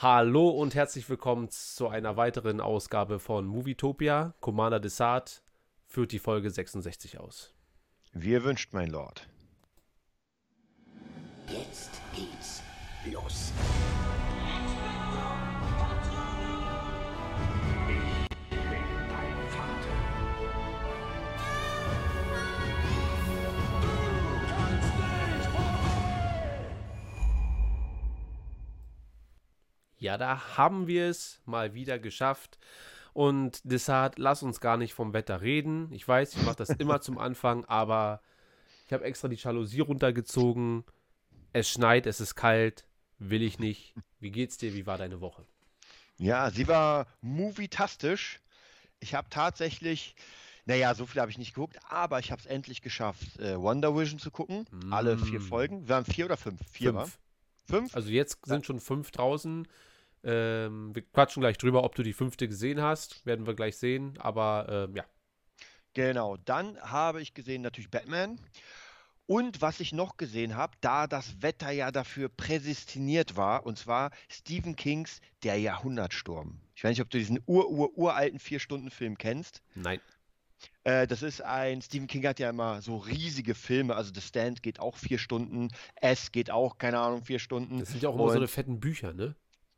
Hallo und herzlich willkommen zu einer weiteren Ausgabe von Movietopia. Commander Desart führt die Folge 66 aus. Wie ihr wünscht, mein Lord. Ja, da haben wir es mal wieder geschafft. Und Desart, lass uns gar nicht vom Wetter reden. Ich weiß, ich mache das immer zum Anfang, aber ich habe extra die Jalousie runtergezogen. Es schneit, es ist kalt, will ich nicht. Wie geht's dir? Wie war deine Woche? Ja, sie war movietastisch. Ich habe tatsächlich, naja, so viel habe ich nicht geguckt, aber ich habe es endlich geschafft, äh, Wonder Vision zu gucken. Alle vier Mm. Folgen. Wir haben vier oder fünf? Vier? Fünf. Fünf? Also jetzt sind schon fünf draußen. Ähm, wir quatschen gleich drüber, ob du die fünfte gesehen hast. Werden wir gleich sehen. Aber ähm, ja, Genau. Dann habe ich gesehen natürlich Batman. Und was ich noch gesehen habe, da das Wetter ja dafür prädestiniert war, und zwar Stephen Kings Der Jahrhundertsturm. Ich weiß nicht, ob du diesen ur-ur-uralten Vier-Stunden-Film kennst. nein. Äh, das ist ein, Stephen King hat ja immer so riesige Filme, also The Stand geht auch vier Stunden, S geht auch, keine Ahnung, vier Stunden. Das sind ja auch immer so Und- eine fetten Bücher, ne?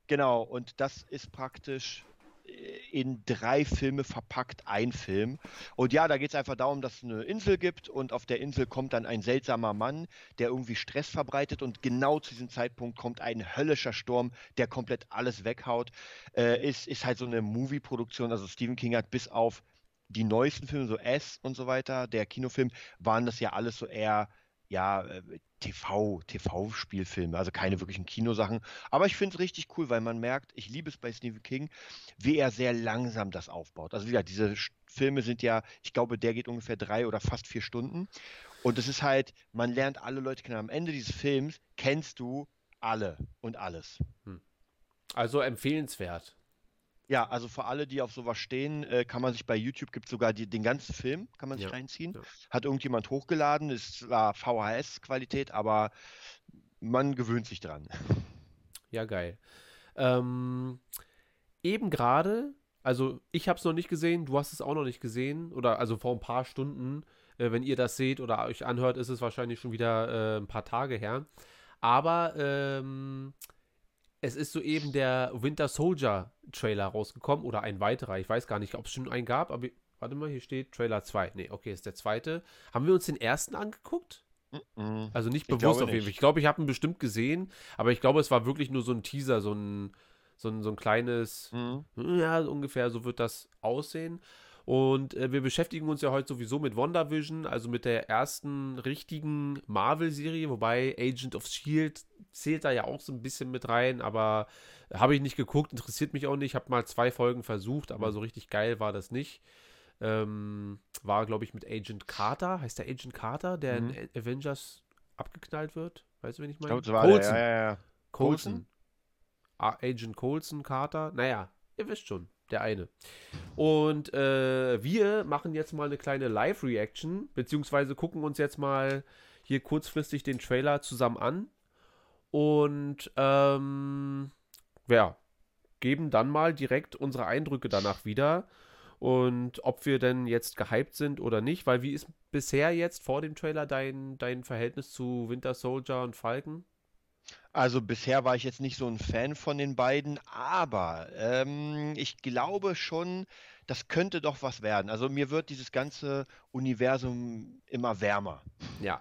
Genau, und das ist praktisch äh, in drei Filme verpackt, ein Film. Und ja, da geht es einfach darum, dass es eine Insel gibt und auf der Insel kommt dann ein seltsamer Mann, der irgendwie Stress verbreitet und genau zu diesem Zeitpunkt kommt ein höllischer Sturm, der komplett alles weghaut. Äh, ist, ist halt so eine Movie-Produktion, also Stephen King hat bis auf die neuesten Filme, so S und so weiter, der Kinofilm, waren das ja alles so eher, ja, äh, TV, TV-Spielfilme, also keine wirklichen Kinosachen. Aber ich finde es richtig cool, weil man merkt, ich liebe es bei Stephen King, wie er sehr langsam das aufbaut. Also wie gesagt, diese Filme sind ja, ich glaube, der geht ungefähr drei oder fast vier Stunden. Und es ist halt, man lernt alle Leute kennen. Am Ende dieses Films kennst du alle und alles. Also empfehlenswert. Ja, also für alle, die auf sowas stehen, äh, kann man sich bei YouTube, gibt sogar die, den ganzen Film, kann man sich Ja, reinziehen. ja. Hat irgendjemand hochgeladen, ist zwar VHS-Qualität, aber man gewöhnt sich dran. Ja, geil. Ähm, eben gerade, also ich habe es noch nicht gesehen, du hast es auch noch nicht gesehen, oder also vor ein paar Stunden, äh, wenn ihr das seht oder euch anhört, ist es wahrscheinlich schon wieder äh, ein paar Tage her. Aber ähm, es ist soeben der Winter Soldier Trailer rausgekommen oder ein weiterer. Ich weiß gar nicht, ob es schon einen gab, aber warte mal, hier steht Trailer 2. Nee, okay, ist der zweite. Haben wir uns den ersten angeguckt? Mhm. Also nicht Ich bewusst auf jeden. Fall. Ich glaube, ich habe ihn bestimmt gesehen, aber ich glaube, es war wirklich nur so ein Teaser, so ein, so ein, so ein kleines, Mhm. ja, ungefähr so wird das aussehen. Und äh, wir beschäftigen uns ja heute sowieso mit WandaVision, also mit der ersten richtigen Marvel-Serie, wobei Agent of Shield zählt da ja auch so ein bisschen mit rein, aber habe ich nicht geguckt, interessiert mich auch nicht. Ich habe mal zwei Folgen versucht, aber so richtig geil war das nicht. Ähm, war, glaube ich, mit Agent Carter. Heißt der Agent Carter, der Mhm. in Avengers abgeknallt wird? Weißt du, wen ich Ich meine? glaube, das war der, ja, ja, ja. Coulson. Coulson? Agent Coulson, Carter. Naja, ihr wisst schon, der eine. Und äh, wir machen jetzt mal eine kleine Live-Reaction, beziehungsweise gucken uns jetzt mal hier kurzfristig den Trailer zusammen an. Und ähm, ja, geben dann mal direkt unsere Eindrücke danach wieder. Und ob wir denn jetzt gehypt sind oder nicht, weil wie ist bisher jetzt vor dem Trailer dein, dein Verhältnis zu Winter Soldier und Falcon? Also bisher war ich jetzt nicht so ein Fan von den beiden, aber ähm, ich glaube schon, das könnte doch was werden. Also mir wird dieses ganze Universum immer wärmer. Ja.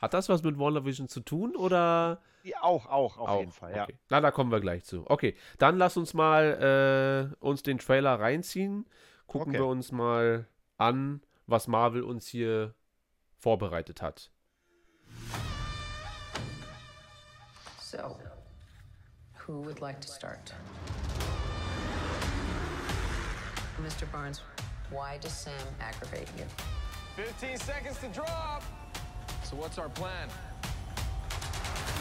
Hat das was mit WandaVision zu tun oder? Ja, auch, auch, auf Auch, jeden Fall, ja. okay. Na, da kommen wir gleich zu. Okay, dann lass uns mal äh, uns den Trailer reinziehen. Gucken Okay. wir uns mal an, was Marvel uns hier vorbereitet hat. So, who would like to start? Mr. Barnes, why does Sam aggravate you? 15 seconds to drop. So what's our plan?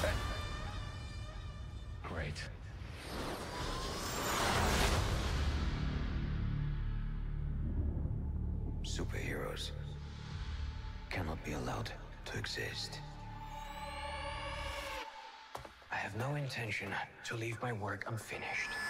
Great. Superheroes cannot be allowed to exist. I have no intention to leave my work unfinished.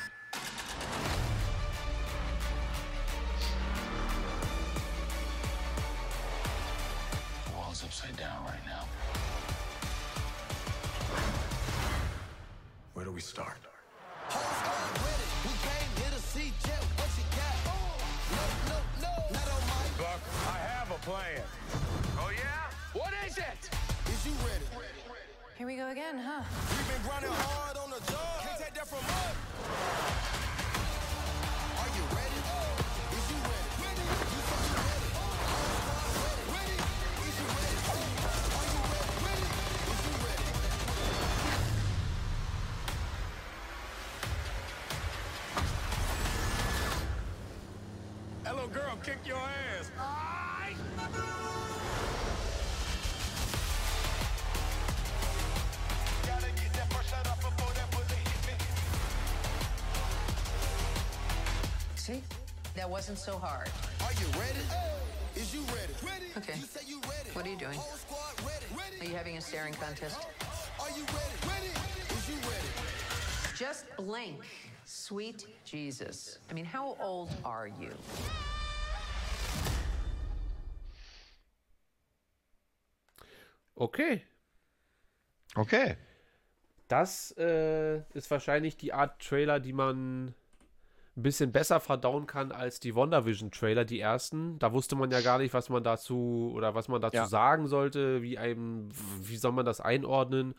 That bullet hit me. See? That wasn't so hard. Are you ready? Is you ready? Ready? Okay. You say you ready? What are you doing? Whole squad ready? Are you having a staring contest? Are you ready? Ready? Is you ready? Just blink. Sweet Jesus. I mean, how old are you? Okay. Okay. Das äh, ist wahrscheinlich die Art Trailer, die man ein bisschen besser verdauen kann als die WandaVision-Trailer, die ersten. Da wusste man ja gar nicht, was man dazu oder was man dazu Ja. sagen sollte, wie einem, wie soll man das einordnen.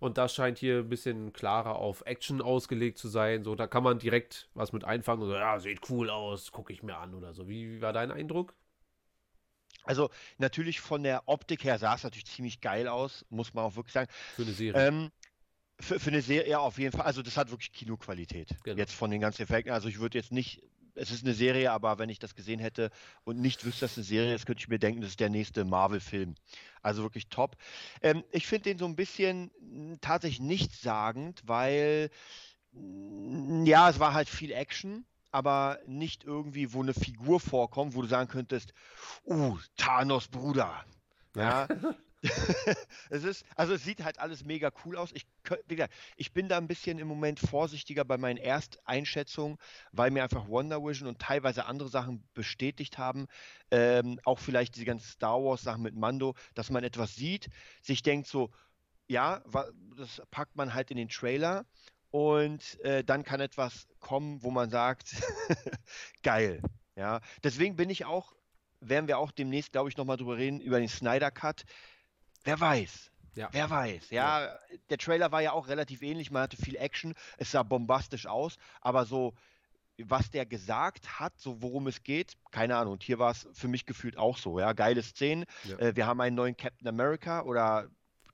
Und das scheint hier ein bisschen klarer auf Action ausgelegt zu sein. So, da kann man direkt was mit einfangen so, ja, sieht cool aus, gucke ich mir an oder so. Wie, wie war dein Eindruck? Also natürlich von der Optik her sah es natürlich ziemlich geil aus, muss man auch wirklich sagen. Für eine Serie. Ähm, für, für eine Serie, ja, auf jeden Fall. Also das hat wirklich Kinoqualität. Genau. Jetzt von den ganzen Effekten. Also ich würde jetzt nicht, es ist eine Serie, aber wenn ich das gesehen hätte und nicht wüsste, dass es eine Serie ist, könnte ich mir denken, das ist der nächste Marvel-Film. Also wirklich top. Ähm, ich finde den so ein bisschen mh, tatsächlich nichtssagend, weil mh, ja, es war halt viel Action. Aber nicht irgendwie, wo eine Figur vorkommt, wo du sagen könntest, uh, Thanos Bruder. Ja, es ist, also es sieht halt alles mega cool aus. Ich, wie gesagt, ich bin da ein bisschen im Moment vorsichtiger bei meinen Ersteinschätzungen, weil mir einfach Wonder Vision und teilweise andere Sachen bestätigt haben. Ähm, auch vielleicht diese ganzen Star Wars Sachen mit Mando, dass man etwas sieht, sich denkt so, ja, das packt man halt in den Trailer und äh, dann kann etwas kommen, wo man sagt, geil. Ja, deswegen bin ich auch, werden wir auch demnächst, glaube ich, nochmal drüber reden, über den Snyder Cut. Wer weiß. Ja. Wer weiß. Ja, der Trailer war ja auch relativ ähnlich. Man hatte viel Action. Es sah bombastisch aus. Aber so, was der gesagt hat, so worum es geht, keine Ahnung. Und hier war es für mich gefühlt auch so. Ja, geile Szenen. Ja. Äh, wir haben einen neuen Captain America oder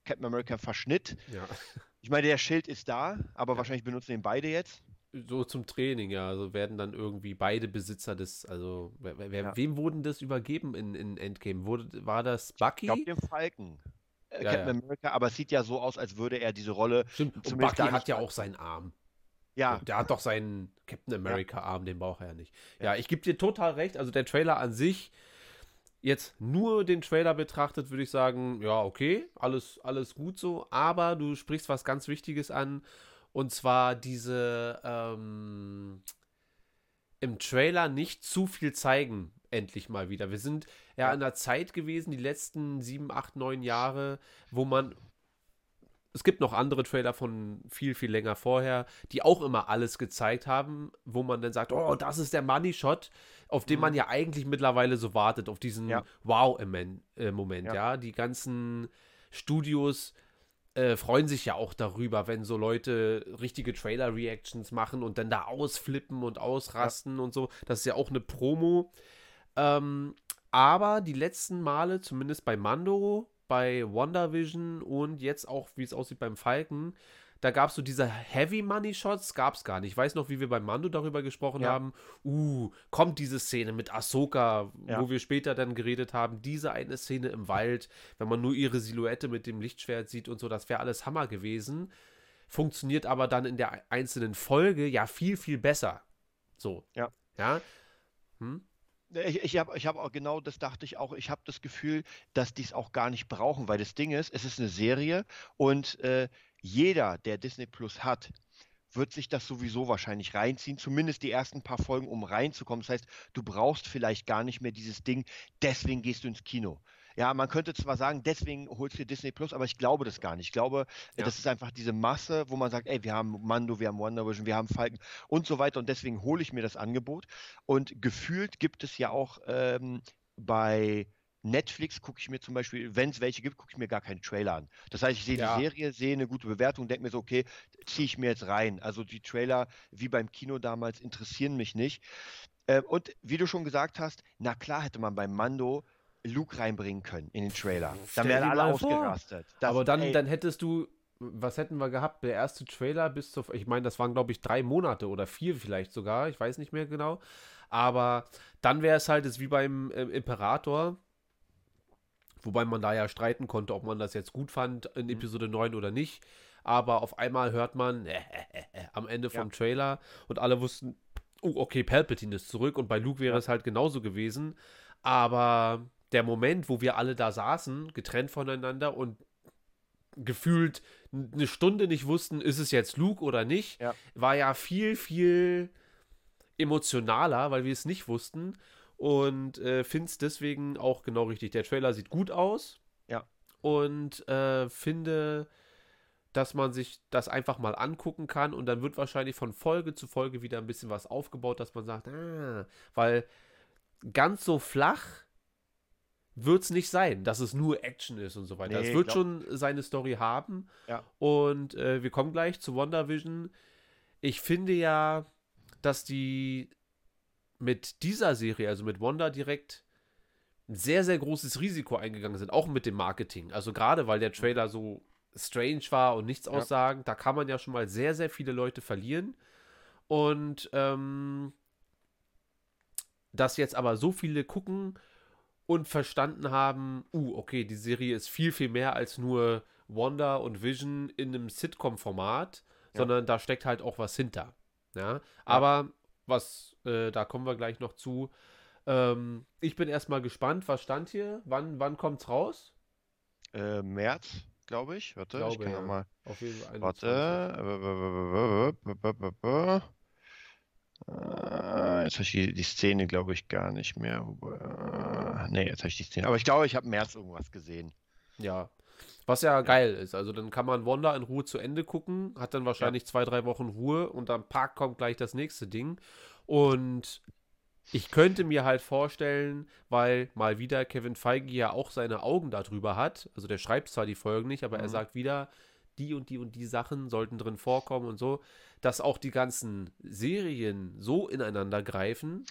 Captain America Verschnitt. ja. Ich meine, der Schild ist da, aber wahrscheinlich benutzen ihn beide jetzt. So zum Training, ja. Also werden dann irgendwie beide Besitzer des, also wer, wer, Ja. wem wurden das übergeben in, in Endgame? Wurde, war das Bucky? Ich glaube, dem Falken. Äh, Ja, Captain ja. America, aber es sieht ja so aus, als würde er diese Rolle. Stimmt, und zumindest Bucky hat ja auch seinen Arm. Ja, Der hat doch seinen Captain America-Arm, den braucht er ja nicht. Ja, ich gebe dir total recht. Also der Trailer an sich, jetzt nur den Trailer betrachtet, würde ich sagen, ja, okay, alles, alles gut so. Aber du sprichst was ganz Wichtiges an. Und zwar diese ähm, im Trailer nicht zu viel zeigen, endlich mal wieder. Wir sind ja, in einer Zeit gewesen, die letzten sieben, acht, neun Jahre, wo man es gibt noch andere Trailer von viel, viel länger vorher, die auch immer alles gezeigt haben, wo man dann sagt, oh, das ist der Money Shot, auf den man ja eigentlich mittlerweile so wartet, auf diesen Ja. Wow-Moment, ja. Ja. Die ganzen Studios äh, freuen sich ja auch darüber, wenn so Leute richtige Trailer-Reactions machen und dann da ausflippen und ausrasten und so. Das ist ja auch eine Promo. Ähm, aber die letzten Male, zumindest bei Mando, bei WandaVision und jetzt auch, wie es aussieht beim Falken, da gab es so diese Heavy Money Shots, gab es gar nicht. Ich weiß noch, wie wir bei Mando darüber gesprochen Ja. haben. Uh, kommt diese Szene mit Ahsoka, Ja. wo wir später dann geredet haben. Diese eine Szene im Wald, wenn man nur ihre Silhouette mit dem Lichtschwert sieht und so, das wäre alles Hammer gewesen. Funktioniert aber dann in der einzelnen Folge ja viel, viel besser. So. Ja. Ja. Hm? Ich, ich habe ich hab auch genau das dachte ich auch. Ich habe das Gefühl, dass die es auch gar nicht brauchen, weil das Ding ist, es ist eine Serie und äh, jeder, der Disney Plus hat, wird sich das sowieso wahrscheinlich reinziehen, zumindest die ersten paar Folgen, um reinzukommen. Das heißt, du brauchst vielleicht gar nicht mehr dieses Ding, deswegen gehst du ins Kino. Ja, man könnte zwar sagen, deswegen holst du dir Disney Plus, aber ich glaube das gar nicht. Ich glaube, Ja. das ist einfach diese Masse, wo man sagt, ey, wir haben Mando, wir haben Wonder Vision, wir haben Falcon und so weiter und deswegen hole ich mir das Angebot. Und gefühlt gibt es ja auch ähm, bei Netflix gucke ich mir zum Beispiel, wenn es welche gibt, gucke ich mir gar keinen Trailer an. Das heißt, ich sehe Ja. die Serie, sehe eine gute Bewertung, denke mir so, okay, ziehe ich mir jetzt rein. Also die Trailer, wie beim Kino damals, interessieren mich nicht. Äh, und wie du schon gesagt hast, na klar hätte man beim Mando Luke reinbringen können in den Trailer. Stell Dann wären alle ausgerastet. Das- Aber dann, ey, dann hättest du, was hätten wir gehabt? Der erste Trailer bis zur, ich meine, das waren glaube ich drei Monate oder vier vielleicht sogar, ich weiß nicht mehr genau. Aber dann wäre es halt jetzt wie beim äh, Imperator, wobei man da ja streiten konnte, ob man das jetzt gut fand in Mhm. Episode 9 oder nicht. Aber auf einmal hört man äh, äh, äh, am Ende vom Trailer und alle wussten, oh, okay, Palpatine ist zurück und bei Luke wäre es halt genauso gewesen. Aber der Moment, wo wir alle da saßen, getrennt voneinander und gefühlt eine Stunde nicht wussten, ist es jetzt Luke oder nicht, Ja. war ja viel, viel emotionaler, weil wir es nicht wussten. Und äh, finde es deswegen auch genau richtig. Der Trailer sieht gut aus. Ja. Und äh, finde, dass man sich das einfach mal angucken kann und dann wird wahrscheinlich von Folge zu Folge wieder ein bisschen was aufgebaut, dass man sagt, ah, weil ganz so flach wird es nicht sein, dass es nur Action ist und so weiter. Nee, es wird glaub- schon seine Story haben. Ja. Und äh, wir kommen gleich zu WandaVision. Ich finde ja, dass die mit dieser Serie, also mit Wanda direkt ein sehr, sehr großes Risiko eingegangen sind, auch mit dem Marketing. Also gerade weil der Trailer so strange war und nichts Ja. aussagen, da kann man ja schon mal sehr, sehr viele Leute verlieren. Und ähm, dass jetzt aber so viele gucken und verstanden haben, uh, okay, die Serie ist viel, viel mehr als nur Wanda und Vision in einem Sitcom-Format, sondern da steckt halt auch was hinter. Ja, aber was, äh, da kommen wir gleich noch zu. Ähm, ich bin erstmal gespannt, was stand hier? Wann, wann kommt's raus? äh, März, glaube ich. Warte, ich Glaube, kann ja. noch mal. Auf jeden Fall. Warte. Äh, Jetzt habe ich die, die Szene, glaube ich, gar nicht mehr. Äh, Nee, jetzt habe ich die Szene. Aber ich glaube, ich habe im März irgendwas gesehen. Ja. Was ja geil ist. Also dann kann man Wanda in Ruhe zu Ende gucken, hat dann wahrscheinlich zwei, drei Wochen Ruhe und dann pack kommt gleich das nächste Ding. Und ich könnte mir halt vorstellen, weil mal wieder Kevin Feige ja auch seine Augen darüber hat, also der schreibt zwar die Folgen nicht, aber er sagt wieder, die und die und die Sachen sollten drin vorkommen und so, dass auch die ganzen Serien so ineinander greifen.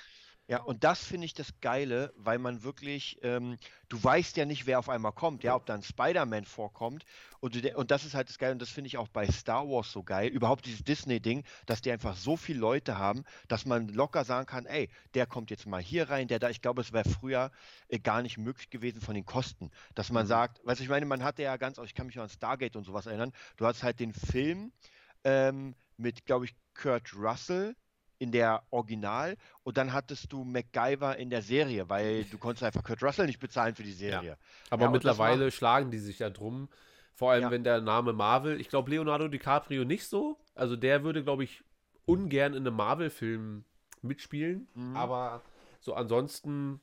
Ja, und das finde ich das Geile, weil man wirklich, ähm, du weißt ja nicht, wer auf einmal kommt, ja, ob dann Spider-Man vorkommt. Und, du, und das ist halt das Geile, und das finde ich auch bei Star Wars so geil, überhaupt dieses Disney-Ding, dass die einfach so viele Leute haben, dass man locker sagen kann, ey, der kommt jetzt mal hier rein, der da, ich glaube, es wäre früher äh, gar nicht möglich gewesen von den Kosten, dass man sagt, weißt du, ich meine, man hatte ja ganz, ich kann mich noch an Stargate und sowas erinnern, du hast halt den Film ähm, mit, glaube ich, Kurt Russell, in der Original und dann hattest du MacGyver in der Serie, weil du konntest einfach Kurt Russell nicht bezahlen für die Serie. Aber Ja, und das mittlerweile schlagen die sich ja drum. Vor allem, Ja. wenn der Name Marvel, ich glaube Leonardo DiCaprio nicht so. Also der würde, glaube ich, ungern in einem Marvel-Film mitspielen. Mhm. Aber so ansonsten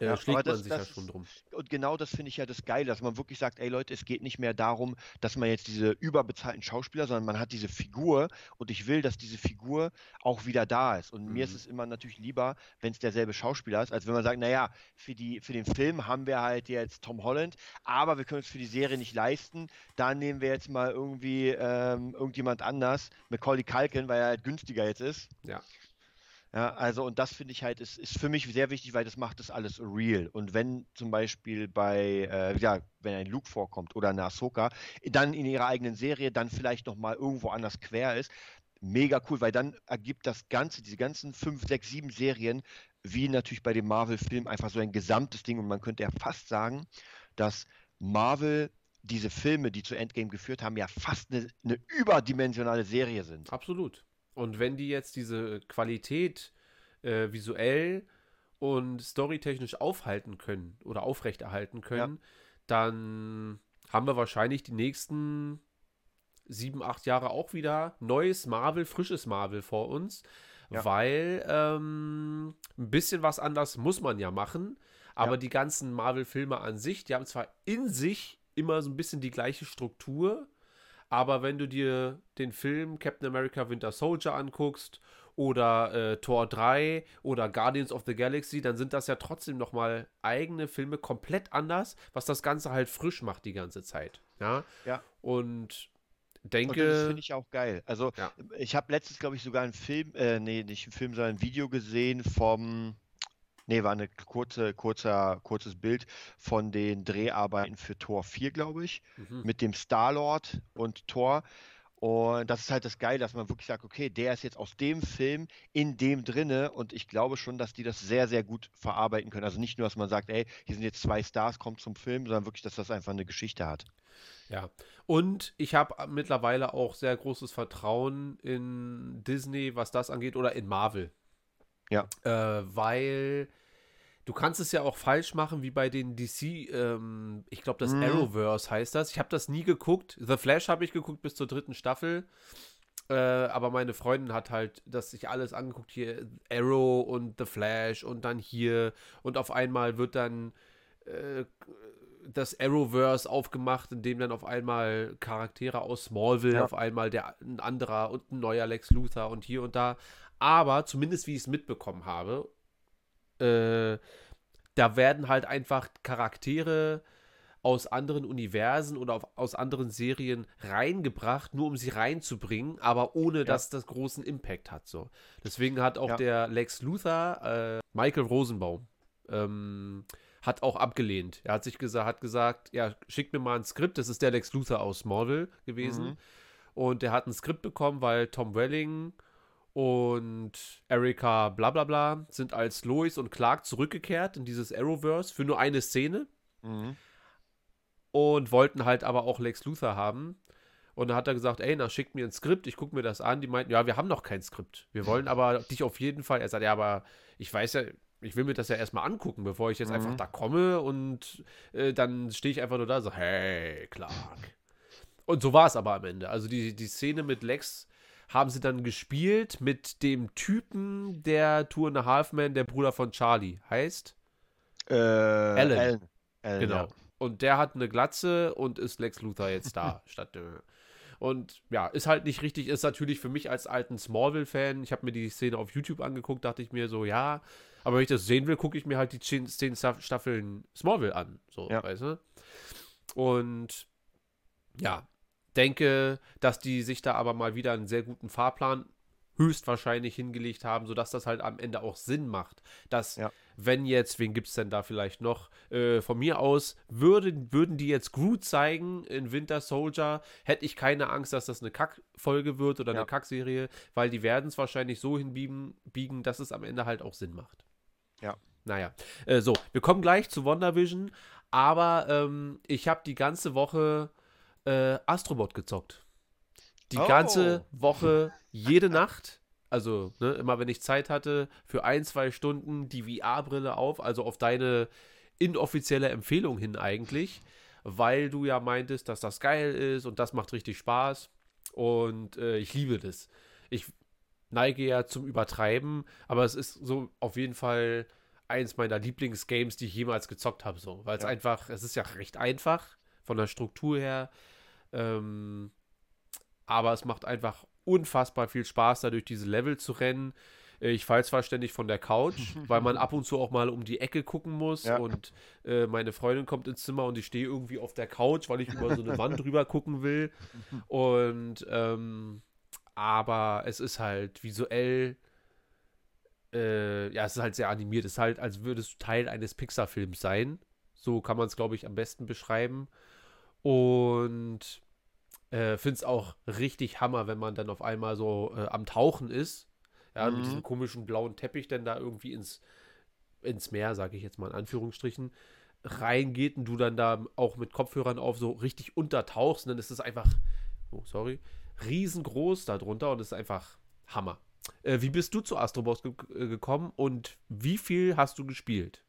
äh, Ja, schlägt das- man sich ja das schon ist- drum. Und genau das finde ich ja das Geile, dass man wirklich sagt, ey Leute, es geht nicht mehr darum, dass man jetzt diese überbezahlten Schauspieler, sondern man hat diese Figur und ich will, dass diese Figur auch wieder da ist. Und mir ist es immer natürlich lieber, wenn es derselbe Schauspieler ist, als wenn man sagt, naja, für, die, für den Film haben wir halt jetzt Tom Holland, aber wir können es für die Serie nicht leisten. Da nehmen wir jetzt mal irgendwie ähm, irgendjemand anders, Macaulay Culkin, weil er halt günstiger jetzt ist. Ja. Ja, also und das finde ich halt, ist, ist für mich sehr wichtig, weil das macht das alles real. Und wenn zum Beispiel bei, äh, ja, wenn ein Luke vorkommt oder eine Ahsoka, dann in ihrer eigenen Serie, dann vielleicht nochmal irgendwo anders quer ist, mega cool, weil dann ergibt das Ganze, diese ganzen fünf, sechs, sieben Serien, wie natürlich bei dem Marvel-Film, einfach so ein gesamtes Ding. Und man könnte ja fast sagen, dass Marvel diese Filme, die zu Endgame geführt haben, ja fast eine, eine überdimensionale Serie sind. Absolut. Und wenn die jetzt diese Qualität äh, visuell und storytechnisch aufhalten können oder aufrechterhalten können, dann haben wir wahrscheinlich die nächsten sieben, acht Jahre auch wieder neues Marvel, frisches Marvel vor uns, Ja. weil ähm, ein bisschen was anders muss man ja machen. Aber Ja. die ganzen Marvel-Filme an sich, die haben zwar in sich immer so ein bisschen die gleiche Struktur, aber wenn du dir den Film Captain America Winter Soldier anguckst oder äh, Tor 3 oder Guardians of the Galaxy, dann sind das ja trotzdem nochmal eigene Filme komplett anders, was das Ganze halt frisch macht die ganze Zeit. Ja. Ja. Und Und das denke. finde ich auch geil. Also Ja. ich habe letztens, glaube ich, sogar einen Film, äh, nee, nicht einen Film, sondern ein Video gesehen vom, nee, war eine kurze, kurzer, kurzes Bild von den Dreharbeiten für Tor 4, glaube ich, Mhm. mit dem Star-Lord und Thor. Und das ist halt das Geile, dass man wirklich sagt, okay, der ist jetzt aus dem Film in dem drinne und ich glaube schon, dass die das sehr, sehr gut verarbeiten können. Also nicht nur, dass man sagt, ey, hier sind jetzt zwei Stars, kommt zum Film, sondern wirklich, dass das einfach eine Geschichte hat. Ja. Und ich habe mittlerweile auch sehr großes Vertrauen in Disney, was das angeht, oder in Marvel. Ja. Äh, weil du kannst es ja auch falsch machen, wie bei den DC, ähm, ich glaube, das Mhm. Arrowverse heißt das. Ich habe das nie geguckt. The Flash habe ich geguckt bis zur dritten Staffel. Äh, aber meine Freundin hat halt das sich alles angeguckt, hier Arrow und The Flash und dann hier und auf einmal wird dann äh, das Arrowverse aufgemacht, in dem dann auf einmal Charaktere aus Smallville, Ja. auf einmal der ein anderer und ein neuer Lex Luthor und hier und da. Aber zumindest wie ich es mitbekommen habe, äh, da werden halt einfach Charaktere aus anderen Universen oder auf, aus anderen Serien reingebracht, nur um sie reinzubringen, aber ohne dass das großen Impact hat. So. Deswegen hat auch Ja. der Lex Luthor, äh, Michael Rosenbaum, ähm, hat auch abgelehnt. Er hat sich gesagt, hat gesagt, ja, schickt mir mal ein Skript. Das ist der Lex Luthor aus Smallville gewesen. Mhm. Und der hat ein Skript bekommen, weil Tom Welling und Erika bla bla bla sind als Lois und Clark zurückgekehrt in dieses Arrowverse für nur eine Szene Mhm. und wollten halt aber auch Lex Luthor haben. Und dann hat er gesagt, ey, na, schickt mir ein Skript, ich gucke mir das an. Die meinten, ja, wir haben noch kein Skript. Wir wollen aber dich auf jeden Fall. Er sagt, ja, aber ich weiß ja, ich will mir das ja erstmal angucken, bevor ich jetzt Mhm. einfach da komme und äh, dann stehe ich einfach nur da und so, hey, Clark. Und so war es aber am Ende. Also die, die Szene mit Lex haben sie dann gespielt mit dem Typen, der Tour and a Half Man, der Bruder von Charlie heißt. Äh, Alan. Alan. Alan, Genau. ja. Und der hat eine Glatze und ist Lex Luthor jetzt da statt. Äh. Und ja, ist halt nicht richtig, ist natürlich für mich als alten Smallville-Fan, ich habe mir die Szene auf YouTube angeguckt, dachte ich mir so, ja, aber wenn ich das sehen will, gucke ich mir halt die zehn, zehn Staff- Staffeln Smallville an. So, Ja. weißt du? Und ja, denke, dass die sich da aber mal wieder einen sehr guten Fahrplan höchstwahrscheinlich hingelegt haben, sodass das halt am Ende auch Sinn macht. Dass, Ja. wenn jetzt, wen gibt es denn da vielleicht noch? Äh, von mir aus, würde, würden die jetzt Groot zeigen in Winter Soldier, hätte ich keine Angst, dass das eine Kackfolge wird oder Ja. eine Kackserie, weil die werden es wahrscheinlich so hinbiegen, biegen, dass es am Ende halt auch Sinn macht. Ja. Naja, äh, so, wir kommen gleich zu WandaVision, aber ähm, ich habe die ganze Woche äh, Astrobot gezockt. Die Oh. ganze Woche, jede Nacht. Also, ne, immer wenn ich Zeit hatte, für ein, zwei Stunden die VR-Brille auf, also auf deine inoffizielle Empfehlung hin eigentlich, weil du ja meintest, dass das geil ist und das macht richtig Spaß. Und äh, ich liebe das. Ich neige ja zum Übertreiben, aber es ist so auf jeden Fall eins meiner Lieblingsgames, die ich jemals gezockt habe, so, weil es Ja. einfach, es ist ja recht einfach von der Struktur her, ähm, aber es macht einfach unfassbar viel Spaß, da durch diese Level zu rennen. Äh, Ich falle zwar ständig von der Couch, weil man ab und zu auch mal um die Ecke gucken muss Ja. und äh, meine Freundin kommt ins Zimmer und ich stehe irgendwie auf der Couch, weil ich über so eine Wand drüber gucken will. Und ähm, aber es ist halt visuell, äh, ja, es ist halt sehr animiert. Es ist halt, als würdest du Teil eines Pixar-Films sein. So kann man es, glaube ich, am besten beschreiben. Und äh, finde es auch richtig Hammer, wenn man dann auf einmal so äh, am Tauchen ist. Ja, mit Mhm. diesem komischen blauen Teppich dann da irgendwie ins, ins Meer, sage ich jetzt mal in Anführungsstrichen, reingeht und du dann da auch mit Kopfhörern auf so richtig untertauchst. Und dann ist es einfach, oh, sorry, riesengroß darunter und es ist einfach Hammer. Äh, wie bist du zu Astrobox ge äh, gekommen und wie viel hast du gespielt?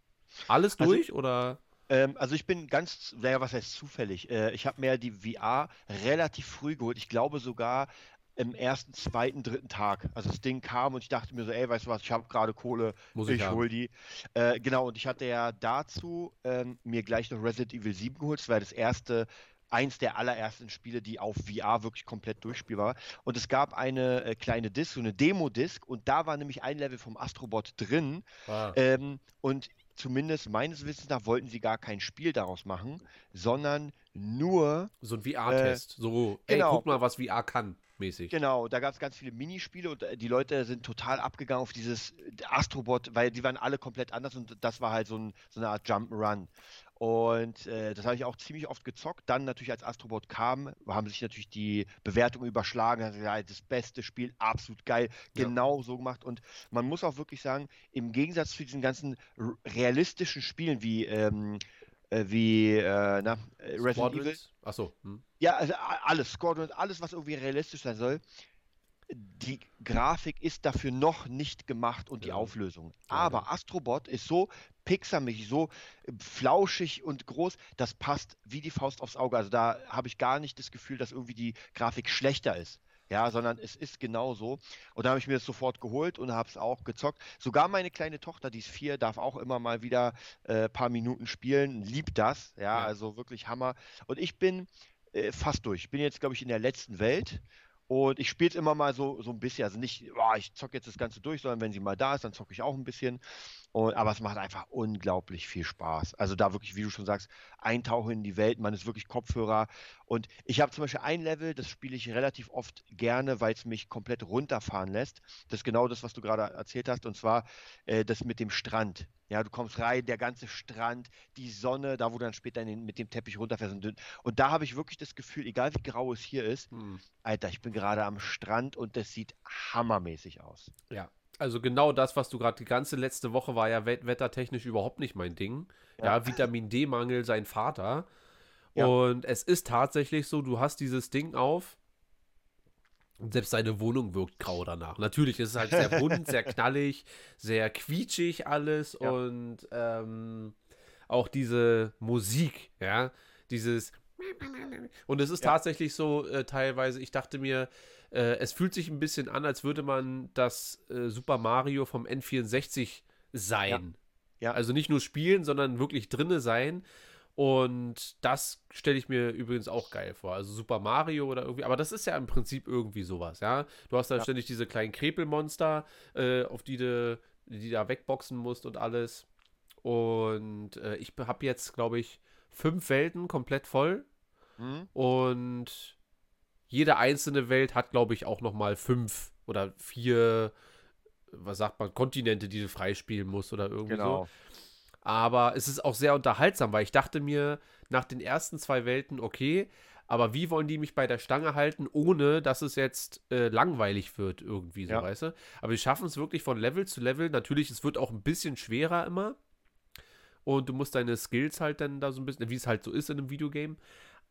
Alles Also- durch oder? Ähm, also ich bin ganz, naja, was heißt zufällig? Äh, ich habe mir die VR relativ früh geholt. Ich glaube sogar im ersten, zweiten, dritten Tag. Also das Ding kam und ich dachte mir so, ey, weißt du was, ich habe gerade Kohle, Muss ich ich haben. hol die. Äh, genau, und ich hatte ja dazu ähm, mir gleich noch Resident Evil 7 geholt. Das war das erste, eins der allerersten Spiele, die auf VR wirklich komplett durchspielbar war. Und es gab eine äh, kleine Disc, so eine Demo-Disc und da war nämlich ein Level vom Astrobot drin. Ah. Ähm, und zumindest meines Wissens nach wollten sie gar kein Spiel daraus machen, sondern nur, So ein VR-Test. so, ey, genau. guck mal, was VR kann, mäßig. genau, da gab es ganz viele Minispiele und äh, die Leute sind total abgegangen auf dieses Astrobot, weil die waren alle komplett anders und das war halt so, ein, so eine Art Jump'n'Run. Und äh, das habe ich auch ziemlich oft gezockt. Dann natürlich, als Astrobot kam, haben sich natürlich die Bewertungen überschlagen. Also, ja, das beste Spiel, absolut geil. Ja. Genau so gemacht. Und man muss auch wirklich sagen, im Gegensatz zu diesen ganzen realistischen Spielen wie, ähm, äh, wie äh, na, äh, Resident Evil, Squadrons? Achso. Hm. ja, also alles, Squadron, alles, was irgendwie realistisch sein soll. Die Grafik ist dafür noch nicht gemacht und die Ja. Auflösung. Schade. Aber Astrobot ist so pixarmäßig, so äh, flauschig und groß, das passt wie die Faust aufs Auge. Also da habe ich gar nicht das Gefühl, dass irgendwie die Grafik schlechter ist. Ja, sondern es ist genau so. Und da habe ich mir das sofort geholt und habe es auch gezockt. Sogar meine kleine Tochter, die ist vier, darf auch immer mal wieder ein äh, paar Minuten spielen, liebt das. Ja, Ja. also wirklich Hammer. Und ich bin äh, fast durch. Ich bin jetzt, glaube ich, in der letzten Welt. Und ich spiele es immer mal so, so ein bisschen. Also nicht, boah, ich zocke jetzt das Ganze durch, sondern wenn sie mal da ist, dann zocke ich auch ein bisschen. Und, aber es macht einfach unglaublich viel Spaß. Also da wirklich, wie du schon sagst, eintauchen in die Welt. Man ist wirklich Kopfhörer. Und ich habe zum Beispiel ein Level, das spiele ich relativ oft gerne, weil es mich komplett runterfahren lässt. Das ist genau das, was du gerade erzählt hast. Und zwar äh, das mit dem Strand. Ja, du kommst rein, der ganze Strand, die Sonne, da wo du dann später den, mit dem Teppich runterfährst. Und, und da habe ich wirklich das Gefühl, egal wie grau es hier ist, Hm. Alter, ich bin gerade am Strand und das sieht hammermäßig aus. Ja. Also genau das, was du gerade die ganze letzte Woche war ja wet wettertechnisch überhaupt nicht mein Ding. Ja, Vitamin D-Mangel, sein Vater. Ja. Und es ist tatsächlich so, du hast dieses Ding auf und selbst seine Wohnung wirkt grau danach. Natürlich ist es halt sehr bunt, sehr knallig, sehr quietschig alles Ja. und ähm, auch diese Musik, ja, dieses und es ist Ja. tatsächlich so äh, teilweise, ich dachte mir, äh, es fühlt sich ein bisschen an, als würde man das äh, Super Mario vom N64 sein. Ja. Also nicht nur spielen, sondern wirklich drinne sein. Und das stelle ich mir übrigens auch geil vor. Also Super Mario oder irgendwie, aber das ist ja im Prinzip irgendwie sowas, ja. Du hast da Ja. ständig diese kleinen Krepelmonster, äh, auf die du die da wegboxen musst und alles. Und äh, ich habe jetzt, glaube ich, fünf Welten komplett voll. Hm? Und jede einzelne Welt hat, glaube ich, auch noch mal fünf oder vier, was sagt man, Kontinente, die du freispielen musst oder irgendwie Genau. so. Aber es ist auch sehr unterhaltsam, weil ich dachte mir nach den ersten zwei Welten, okay, aber wie wollen die mich bei der Stange halten, ohne dass es jetzt äh, langweilig wird irgendwie so, Ja. weißt du? Aber wir schaffen es wirklich von Level zu Level. Natürlich, es wird auch ein bisschen schwerer immer. Und du musst deine Skills halt dann da so ein bisschen, wie es halt so ist in einem Videogame.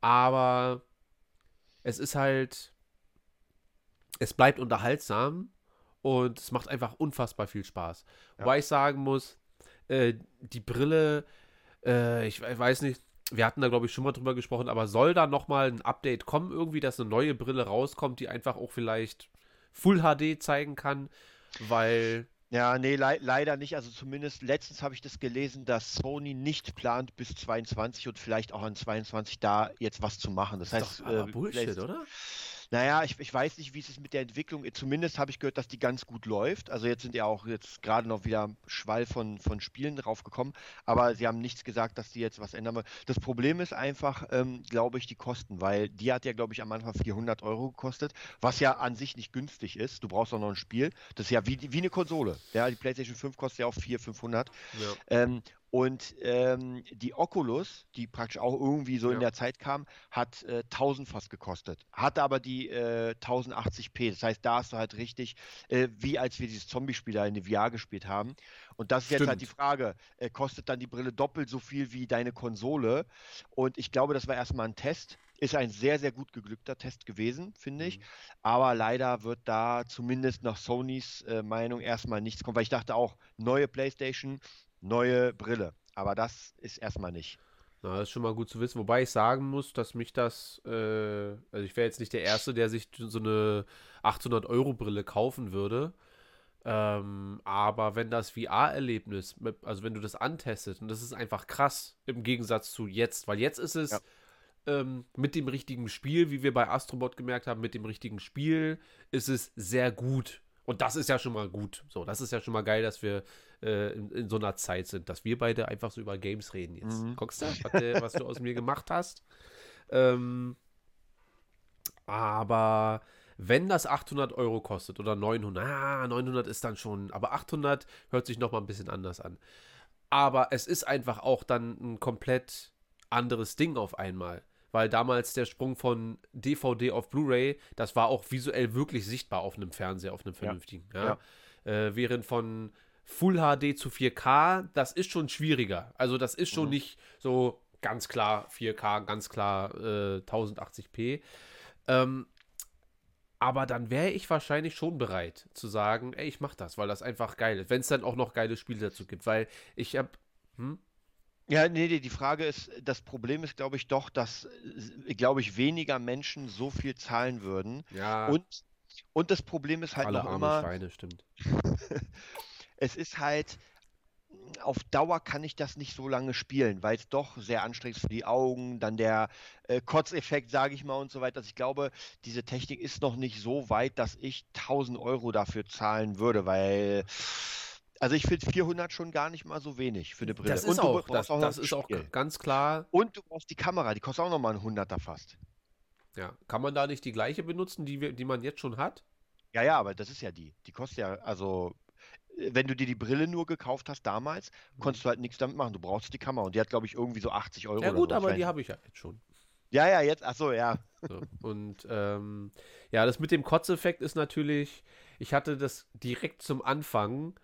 Aber es ist halt, es bleibt unterhaltsam und es macht einfach unfassbar viel Spaß. Ja. Wobei ich sagen muss, äh, die Brille, äh, ich we- weiß nicht, wir hatten da glaube ich schon mal drüber gesprochen, aber soll da nochmal ein Update kommen, irgendwie, dass eine neue Brille rauskommt, die einfach auch vielleicht Full HD zeigen kann, weil Ja, nee, lei- leider nicht. Also zumindest letztens habe ich das gelesen, dass Sony nicht plant bis 22 und vielleicht auch an 22 da jetzt was zu machen. Das ist heißt, doch aber äh, Bullshit, oder? Naja, ich, ich weiß nicht, wie es ist mit der Entwicklung. Zumindest habe ich gehört, dass die ganz gut läuft. Also jetzt sind ja auch jetzt gerade noch wieder Schwall von, von Spielen draufgekommen, aber sie haben nichts gesagt, dass die jetzt was ändern wollen. Das Problem ist einfach, ähm, glaube ich, die Kosten, weil die hat ja, glaube ich, am Anfang 400 Euro gekostet, was ja an sich nicht günstig ist. Du brauchst auch noch ein Spiel. Das ist ja wie, wie eine Konsole. Ja, die PlayStation 5 kostet ja auch 400, 500. Ja. Ähm, und ähm, die Oculus, die praktisch auch irgendwie so Ja. in der Zeit kam, hat äh, 1000 fast gekostet. Hatte aber die äh, 1080p. Das heißt, da hast du halt richtig, äh, wie als wir dieses Zombie-Spiel da in der VR gespielt haben. Und das ist jetzt halt die Stimmt. Frage, äh, kostet dann die Brille doppelt so viel wie deine Konsole? Und ich glaube, das war erstmal ein Test. Ist ein sehr, sehr gut geglückter Test gewesen, finde ich. Aber leider wird da zumindest nach Sonys äh, Meinung erstmal nichts kommen, weil ich dachte auch, neue PlayStation, neue Brille. Aber das ist erstmal nicht. Na, das ist schon mal gut zu wissen. Wobei ich sagen muss, dass mich das, äh, also ich wäre jetzt nicht der Erste, der sich so eine 800-Euro-Brille kaufen würde. Ähm, aber wenn das VR-Erlebnis, also wenn du das antestest, und das ist einfach krass im Gegensatz zu jetzt, weil jetzt ist es Ja. ähm, mit dem richtigen Spiel, wie wir bei Astrobot gemerkt haben, mit dem richtigen Spiel ist es sehr gut. Und das ist ja schon mal gut. So, das ist ja schon mal geil, dass wir äh, in, in so einer Zeit sind, dass wir beide einfach so über Games reden jetzt. Mhm. Guckst du, was, äh, was du aus mir gemacht hast? Ähm, aber wenn das 800 Euro kostet oder 900, ah, 900 ist dann schon, aber 800 hört sich noch mal ein bisschen anders an. Aber es ist einfach auch dann ein komplett anderes Ding auf einmal. Weil damals der Sprung von DVD auf Blu-ray, das war auch visuell wirklich sichtbar auf einem Fernseher, auf einem vernünftigen. Ja. Äh, während von Full HD zu 4K, das ist schon schwieriger. Also das ist schon nicht so ganz klar 4K, ganz klar äh, 1080p. Ähm, aber dann wäre ich wahrscheinlich schon bereit zu sagen, ey, ich mach das, weil das einfach geil ist. Wenn es dann auch noch geile Spiele dazu gibt, weil ich habe Ja, nee, nee, die Frage ist, das Problem ist, glaube ich, doch, dass, äh, glaube ich, weniger Menschen so viel zahlen würden. ja Und, und das Problem ist halt alle noch arme immer, Schweine, stimmt. es ist halt, auf Dauer kann ich das nicht so lange spielen, weil es doch sehr anstrengend ist für die Augen, dann der äh, Kotzeffekt, sage ich mal, und so weiter. Also ich glaube, diese Technik ist noch nicht so weit, dass ich 1000 Euro dafür zahlen würde, weil, also ich finde 400 schon gar nicht mal so wenig für eine Brille. Das Und ist du auch, das, noch das ist auch ganz klar. Und du brauchst die Kamera, die kostet auch nochmal ein Hunderter fast. Ja, kann man da nicht die gleiche benutzen, die, wir, die man jetzt schon hat? Ja, ja, aber das ist ja die. Die kostet ja, also, äh, wenn du dir die Brille nur gekauft hast damals, Mhm. konntest du halt nichts damit machen. Du brauchst die Kamera und die hat, glaube ich, irgendwie so 80 Euro Ja oder gut, so. Aber die habe ich ja jetzt schon. Ja, ja, jetzt, ach so, ja. So. Und ähm, ja, das mit dem Kotzeffekt ist natürlich, ich hatte das direkt zum Anfang,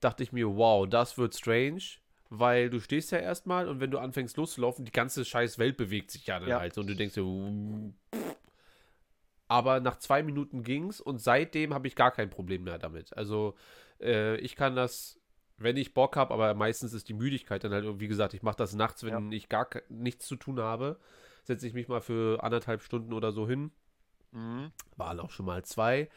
dachte ich mir, wow, das wird strange, weil du stehst ja erstmal und wenn du anfängst loszulaufen, die ganze scheiß Welt bewegt sich ja dann Ja. halt und du denkst dir, "Uh, pff." aber nach zwei Minuten ging's und seitdem habe ich gar kein Problem mehr damit. Also äh, ich kann das, wenn ich Bock habe, aber meistens ist die Müdigkeit dann halt, wie gesagt, ich mache das nachts, wenn ich gar nichts zu tun habe, setze ich mich mal für anderthalb Stunden oder so hin Mhm. waren auch schon mal zwei.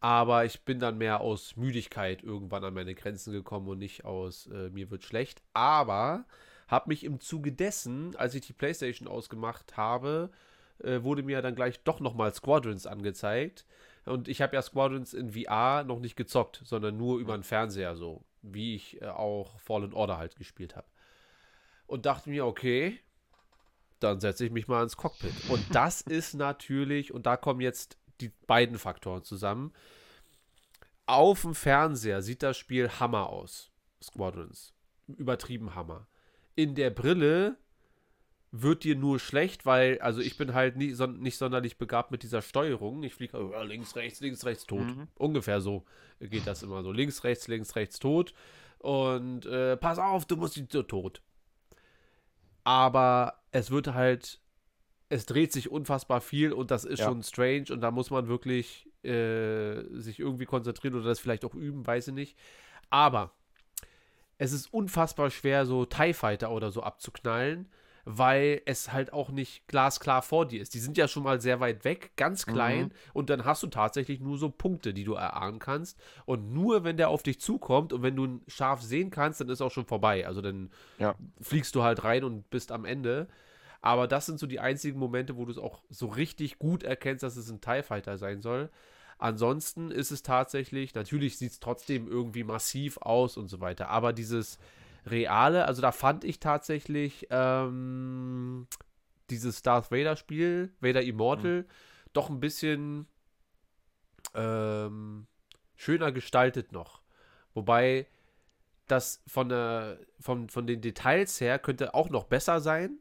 Aber ich bin dann mehr aus Müdigkeit irgendwann an meine Grenzen gekommen und nicht aus äh, mir wird schlecht. Aber habe mich im Zuge dessen, als ich die Playstation ausgemacht habe, äh, wurde mir dann gleich doch nochmal Squadrons angezeigt. Und ich habe ja Squadrons in VR noch nicht gezockt, sondern nur über den Fernseher so, wie ich äh, auch Fallen Order halt gespielt habe. Und dachte mir, okay, dann setze ich mich mal ins Cockpit. Und das ist natürlich, und da kommen jetzt die beiden Faktoren zusammen. Auf dem Fernseher sieht das Spiel Hammer aus. Squadrons. Übertrieben Hammer. In der Brille wird dir nur schlecht, weil, also ich bin halt nie, son nicht sonderlich begabt mit dieser Steuerung. Ich fliege äh, links, rechts, links, rechts, tot. Ungefähr so geht das immer so. Links, rechts, links, rechts, tot. Und äh, pass auf, du musst so tot. Aber es wird halt, es dreht sich unfassbar viel und das ist Ja. schon strange und da muss man wirklich äh, sich irgendwie konzentrieren oder das vielleicht auch üben, weiß ich nicht. Aber es ist unfassbar schwer, so TIE Fighter oder so abzuknallen, weil es halt auch nicht glasklar vor dir ist. Die sind ja schon mal sehr weit weg, ganz klein, und dann hast du tatsächlich nur so Punkte, die du erahnen kannst. Und nur wenn der auf dich zukommt und wenn du ihn scharf sehen kannst, dann ist auch schon vorbei. Also dann Ja. fliegst du halt rein und bist am Ende. Aber das sind so die einzigen Momente, wo du es auch so richtig gut erkennst, dass es ein TIE Fighter sein soll. Ansonsten ist es tatsächlich, natürlich sieht es trotzdem irgendwie massiv aus und so weiter. Aber dieses Reale, also da fand ich tatsächlich ähm, dieses Darth Vader-Spiel, Vader Immortal, doch ein bisschen ähm, schöner gestaltet noch. Wobei das von, der, von, von den Details her könnte auch noch besser sein,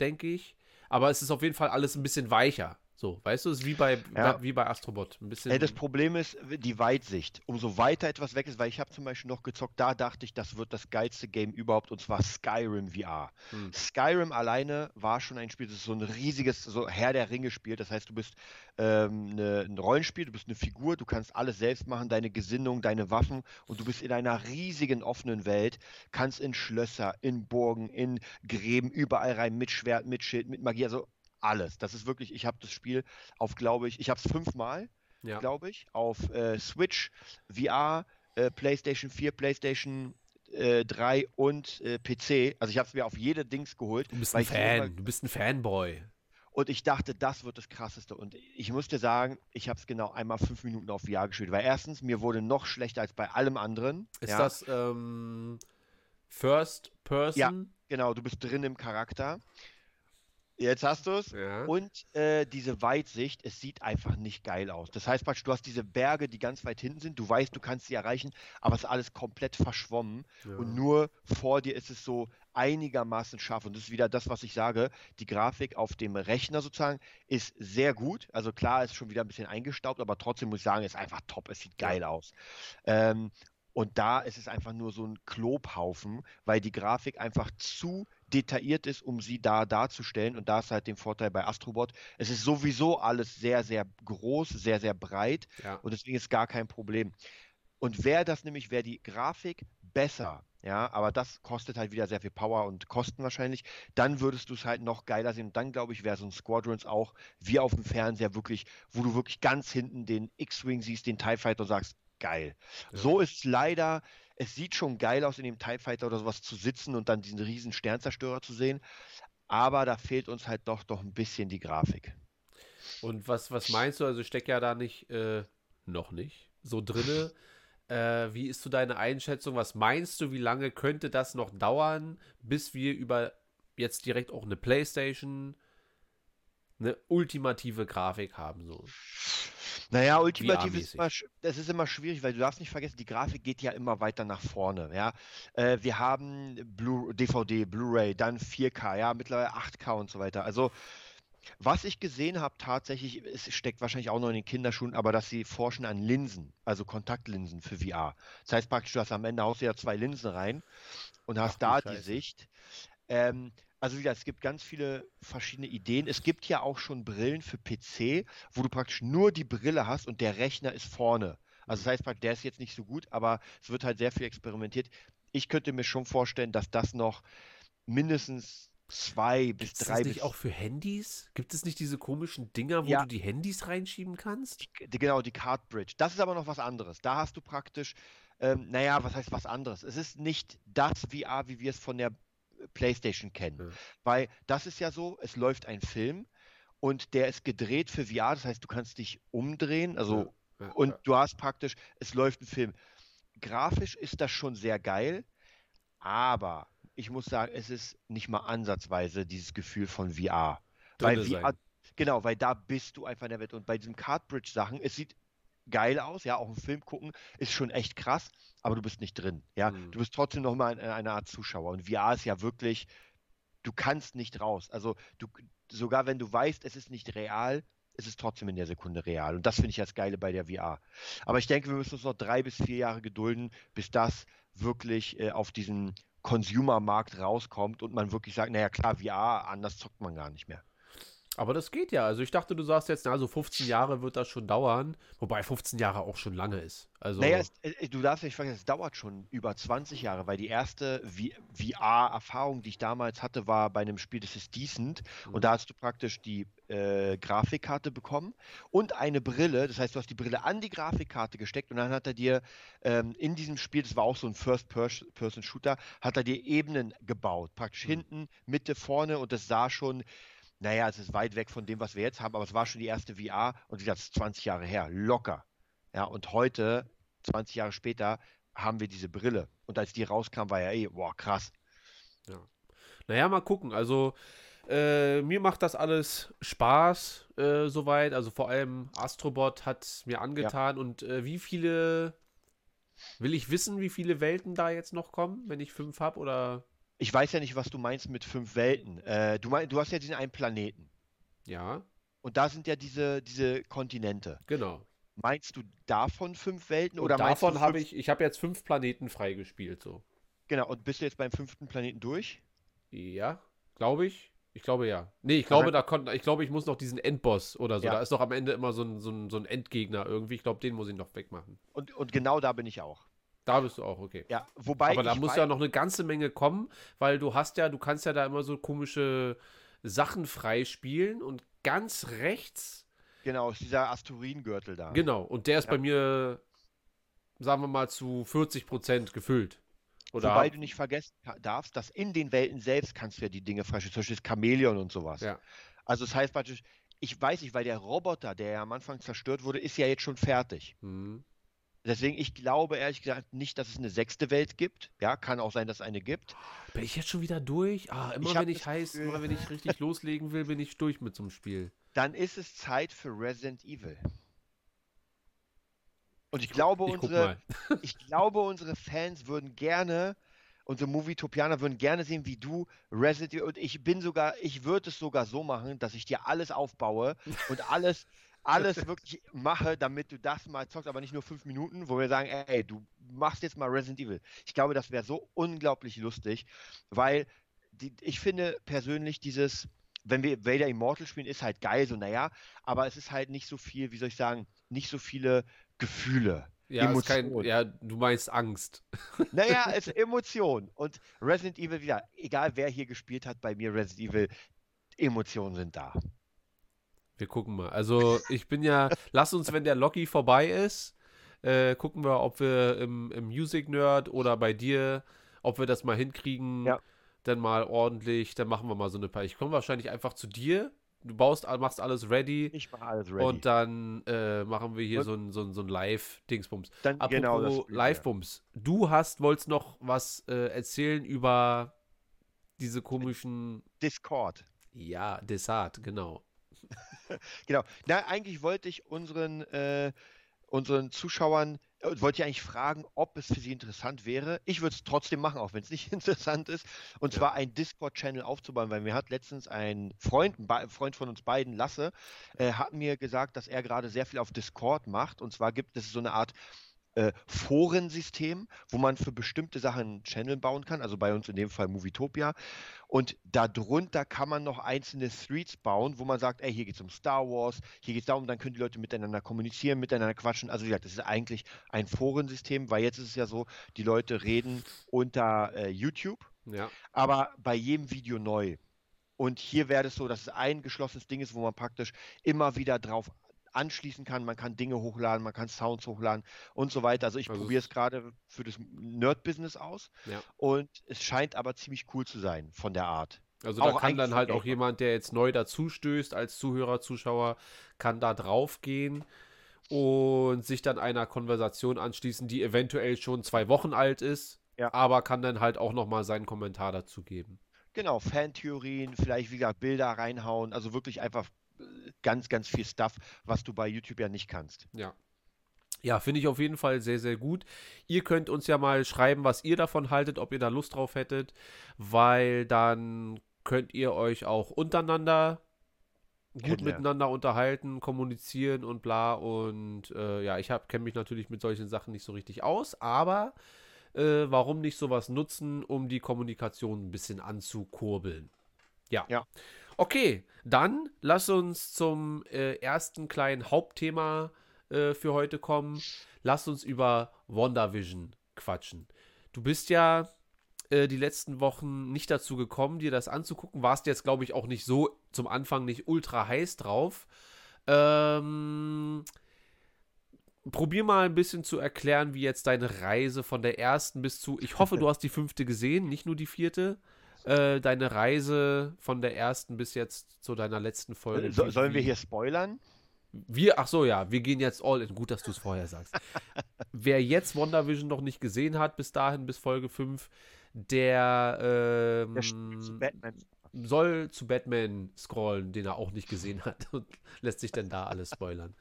denke ich. Aber es ist auf jeden Fall alles ein bisschen weicher. So, weißt du, es ist wie bei, Ja. wie bei Astrobot. Ein bisschen. Äh, das Problem ist die Weitsicht. Umso weiter etwas weg ist, weil ich habe zum Beispiel noch gezockt, da dachte ich, das wird das geilste Game überhaupt und zwar Skyrim VR. Hm. Skyrim alleine war schon ein Spiel, das ist so ein riesiges, so Herr der Ringe Spiel. Das heißt, du bist ähm, ne, ein Rollenspiel, du bist eine Figur, du kannst alles selbst machen, deine Gesinnung, deine Waffen und du bist in einer riesigen offenen Welt, kannst in Schlösser, in Burgen, in Gräben, überall rein, mit Schwert, mit Schild, mit Magie, also alles. Das ist wirklich, ich habe das Spiel auf, glaube ich, ich habe es fünfmal ja. glaube ich, auf äh, Switch, VR, äh, PlayStation 4, PlayStation äh, 3 und äh, PC. Also ich habe es mir auf jede Dings geholt. Du bist ein immer- Fan, du bist ein Fanboy. Und ich dachte, das wird das Krasseste. Und ich muss dir sagen, ich habe es genau einmal fünf Minuten auf VR gespielt. Weil erstens, mir wurde noch schlechter als bei allem anderen. Ist ja. das ähm, First Person? Genau, du bist drin im Charakter. Jetzt hast du es. Ja. Und äh, diese Weitsicht, es sieht einfach nicht geil aus. Das heißt praktisch, du hast diese Berge, die ganz weit hinten sind, du weißt, du kannst sie erreichen, aber es ist alles komplett verschwommen Ja. und nur vor dir ist es so einigermaßen scharf. Und das ist wieder das, was ich sage, die Grafik auf dem Rechner sozusagen ist sehr gut. Also klar, ist schon wieder ein bisschen eingestaubt, aber trotzdem muss ich sagen, ist einfach top, es sieht geil aus. Ähm, und da ist es einfach nur so ein Klobhaufen, weil die Grafik einfach zu detailliert ist, um sie da darzustellen. Und da ist halt den Vorteil bei Astrobot. Es ist sowieso alles sehr, sehr groß, sehr, sehr breit ja. und deswegen ist gar kein Problem. Und wäre das nämlich, wäre die Grafik besser, ja, aber das kostet halt wieder sehr viel Power und Kosten wahrscheinlich, dann würdest du es halt noch geiler sehen. Und dann, glaube ich, wäre so ein Squadrons auch wie auf dem Fernseher wirklich, wo du wirklich ganz hinten den X-Wing siehst, den TIE Fighter und sagst, geil. So ist es leider, es sieht schon geil aus, in dem TIE Fighter oder sowas zu sitzen und dann diesen riesen Sternzerstörer zu sehen, aber da fehlt uns halt doch doch ein bisschen die Grafik. Und was, was meinst du? Also ich steck ja da nicht, äh, noch nicht, so drinne. Äh, wie ist so deine Einschätzung? Was meinst du, wie lange könnte das noch dauern, bis wir über jetzt direkt auch eine Playstation eine ultimative Grafik haben? So. Naja, ultimativ ist immer, das ist immer schwierig, weil du darfst nicht vergessen, die Grafik geht ja immer weiter nach vorne. Ja, äh, wir haben Blu DVD, Blu-ray, dann 4K, ja, mittlerweile 8K und so weiter. Also was ich gesehen habe tatsächlich, es steckt wahrscheinlich auch noch in den Kinderschuhen, aber dass sie forschen an Linsen, also Kontaktlinsen für VR. Das heißt praktisch, du hast am Ende haust du ja zwei Linsen rein und hast Ach da die. Sicht. Ähm, also wieder, es gibt ganz viele verschiedene Ideen. Es gibt ja auch schon Brillen für PC, wo du praktisch nur die Brille hast und der Rechner ist vorne. Also das heißt praktisch, der ist jetzt nicht so gut, aber es wird halt sehr viel experimentiert. Ich könnte mir schon vorstellen, dass das noch mindestens zwei bis Ist das drei nicht auch für Handys? Gibt es nicht diese komischen Dinger, wo Ja. du die Handys reinschieben kannst? die, genau, die Card Bridge. Das ist aber noch was anderes. Da hast du praktisch, ähm, naja, was heißt was anderes? Es ist nicht das VR, wie wir es von der PlayStation kennen. Ja. Weil das ist ja so, es läuft ein Film und der ist gedreht für VR, das heißt, du kannst dich umdrehen, also Ja, ja, und ja. du hast praktisch, es läuft ein Film. Grafisch ist das schon sehr geil, aber ich muss sagen, es ist nicht mal ansatzweise dieses Gefühl von VR. Weil VR, sein. genau, weil da bist du einfach in der Welt. Und bei diesen Cartridge-Sachen, es sieht geil aus, ja, auch ein Film gucken, ist schon echt krass, aber du bist nicht drin. Ja, Mhm. du bist trotzdem noch mal eine, eine Art Zuschauer. Und VR ist ja wirklich, du kannst nicht raus. Also du, sogar wenn du weißt, es ist nicht real, es ist trotzdem in der Sekunde real. Und das finde ich das Geile bei der VR. Aber ich denke, wir müssen uns noch drei bis vier Jahre gedulden, bis das wirklich äh, auf diesen Consumer-Markt rauskommt und man wirklich sagt, naja klar, VR, anders zockt man gar nicht mehr. Aber das geht ja. Also ich dachte, du sagst jetzt, na, so 15 Jahre wird das schon dauern. Wobei 15 Jahre auch schon lange ist. Also Naja, es, äh, du darfst nicht vergessen, es dauert schon über 20 Jahre, weil die erste VR-Erfahrung, die ich damals hatte, war bei einem Spiel, das ist Decent. Und da hast du praktisch die äh, Grafikkarte bekommen und eine Brille. Das heißt, du hast die Brille an die Grafikkarte gesteckt und dann hat er dir ähm, in diesem Spiel, das war auch so ein First-Person-Shooter, hat er dir Ebenen gebaut. Praktisch hinten, Mitte, vorne und das sah schon. Naja, es ist weit weg von dem, was wir jetzt haben, aber es war schon die erste VR und wie gesagt, es ist 20 Jahre her, locker. Ja, und heute, 20 Jahre später, haben wir diese Brille. Und als die rauskam, war ja eh, boah, krass. Naja, mal gucken. Also, äh, mir macht das alles Spaß, äh, soweit. Also, vor allem Astrobot hat mir angetan. Und äh, wie viele. Will ich wissen, wie viele Welten da jetzt noch kommen, wenn ich fünf habe? Oder. Ich weiß ja nicht, was du meinst mit fünf Welten. Äh, du, mein, du hast ja diesen einen Planeten. Ja. Und da sind ja diese, diese Kontinente. Genau. Meinst du davon fünf Welten Und oder davon habe ich, ich habe jetzt fünf Planeten freigespielt, so. Genau, und bist du jetzt beim fünften Planeten durch? Ja, glaube ich. Ich glaube ja. Nee, ich glaube, da konnte, ich glaube, ich muss noch diesen Endboss oder so. Ja. Da ist doch am Ende immer so ein, so ein, so ein Endgegner irgendwie. Ich glaube, den muss ich noch wegmachen. Und, und genau da bin ich auch. Da bist du auch, okay. Ja, wobei Aber da muss ja noch eine ganze Menge kommen, weil du hast ja, du kannst ja da immer so komische Sachen freispielen und ganz rechts, Genau, ist dieser Asteroidengürtel da. genau, und der ist Ja. bei mir, sagen wir mal, zu 40 Prozent gefüllt. Oder Wobei du nicht vergessen darfst, dass in den Welten selbst kannst du ja die Dinge freispielen, zum Beispiel das Chamäleon und sowas. Ja. Also das heißt praktisch, ich weiß nicht, weil der Roboter, der ja am Anfang zerstört wurde, ist ja jetzt schon fertig. Hm. Deswegen, ich glaube ehrlich gesagt nicht, dass es eine sechste Welt gibt. Ja, kann auch sein, dass es eine gibt. Bin ich jetzt schon wieder durch? Ah, immer Ich wenn ich heiß, Gefühl- immer wenn ich richtig loslegen will, bin ich durch mit so einem Spiel. Dann ist es Zeit für Resident Evil. Und ich glaube, Ich unsere, ich glaube, unsere Fans würden gerne, unsere Movietopianer würden gerne sehen, wie du Resident Evil, und ich bin sogar, ich würde es sogar so machen, dass ich dir alles aufbaue und alles, alles wirklich mache, damit du das mal zockst, aber nicht nur fünf Minuten, wo wir sagen, ey, du machst jetzt mal Resident Evil. Ich glaube, das wäre so unglaublich lustig, weil die, ich finde persönlich dieses, wenn wir Vader Immortal spielen, ist halt geil, so naja, aber es ist halt nicht so viel, wie soll ich sagen, nicht so viele Gefühle. Ja, kein, ja, du meinst Angst. Naja, es ist Emotion. Und Resident Evil wieder, egal wer hier gespielt hat, bei mir Resident Evil, Emotionen sind da. Wir gucken mal. Also ich bin ja, lass uns, wenn der Locky vorbei ist, äh, gucken wir, ob wir im, im Music Nerd oder bei dir, ob wir das mal hinkriegen, Ja. dann mal ordentlich, dann machen wir mal so eine paar. Ich komme wahrscheinlich einfach zu dir, du baust, machst alles ready Ich mache alles ready. und dann äh, machen wir hier Und- so ein, so ein, so ein Live-Dingsbums. dann Apropos genau spielen wir. Live-Bums. Du hast, wolltest noch was äh, erzählen über diese komischen, Discord. ja, Dessert, genau. Genau. Na, eigentlich wollte ich unseren, äh, unseren Zuschauern, äh, wollte ich eigentlich fragen, ob es für sie interessant wäre. Ich würde es trotzdem machen, auch wenn es nicht interessant ist. Und Ja. zwar einen Discord-Channel aufzubauen, weil mir hat letztens ein Freund, ein Freund von uns beiden, Lasse, äh, hat mir gesagt, dass er gerade sehr viel auf Discord macht. Und zwar gibt es so eine Art äh, Forensystem, wo man für bestimmte Sachen einen Channel bauen kann, also bei uns in dem Fall Movietopia. Und darunter kann man noch einzelne Threads bauen, wo man sagt, ey, hier geht es um Star Wars, hier geht es darum, dann können die Leute miteinander kommunizieren, miteinander quatschen. Also wie gesagt, das ist eigentlich ein Forensystem, weil jetzt ist es ja so, die Leute reden unter äh, YouTube, Ja. aber bei jedem Video neu. Und hier wäre es so, dass es ein geschlossenes Ding ist, wo man praktisch immer wieder drauf anschließen kann. Man kann Dinge hochladen, man kann Sounds hochladen und so weiter. Also ich Also probiere es- gerade für das Nerd-Business aus. Ja. Und es scheint aber ziemlich cool zu sein von der Art. Also Auch da kann dann halt auch jemand, der jetzt neu dazustößt als Zuhörer, Zuschauer, kann da drauf gehen und sich dann einer Konversation anschließen, die eventuell schon zwei Wochen alt ist, Ja. aber kann dann halt auch nochmal seinen Kommentar dazu geben. Genau, Fantheorien, vielleicht wie gesagt Bilder reinhauen, also wirklich einfach ganz, ganz viel Stuff, was du bei YouTube ja nicht kannst. Ja. Ja, finde ich auf jeden Fall sehr, sehr gut. Ihr könnt uns ja mal schreiben, was ihr davon haltet, ob ihr da Lust drauf hättet, weil dann könnt ihr euch auch untereinander gut miteinander unterhalten, kommunizieren und bla. Und äh, ja, ich kenne mich natürlich mit solchen Sachen nicht so richtig aus, aber äh, warum nicht sowas nutzen, um die Kommunikation ein bisschen anzukurbeln? Ja. Ja. Okay, dann lass uns zum äh, ersten kleinen Hauptthema äh, für heute kommen. Lass uns über WandaVision quatschen. Du bist ja äh, die letzten Wochen nicht dazu gekommen, dir das anzugucken. Warst jetzt, glaube ich, auch nicht so zum Anfang nicht ultra heiß drauf. Ähm, probier mal ein bisschen zu erklären, wie jetzt deine Reise von der ersten bis zu. Ich hoffe, du hast die fünfte gesehen, nicht nur die vierte. Äh, deine Reise von der ersten bis jetzt zu deiner letzten Folge. So, sollen wir hier spoilern? wir, ach so, ja, wir gehen jetzt all in. Gut, dass du es vorher sagst. Wer jetzt WandaVision noch nicht gesehen hat, bis dahin, bis Folge 5, der, ähm, Der spielt zu Batman. soll zu Batman scrollen, den er auch nicht gesehen hat und lässt sich denn da alles spoilern.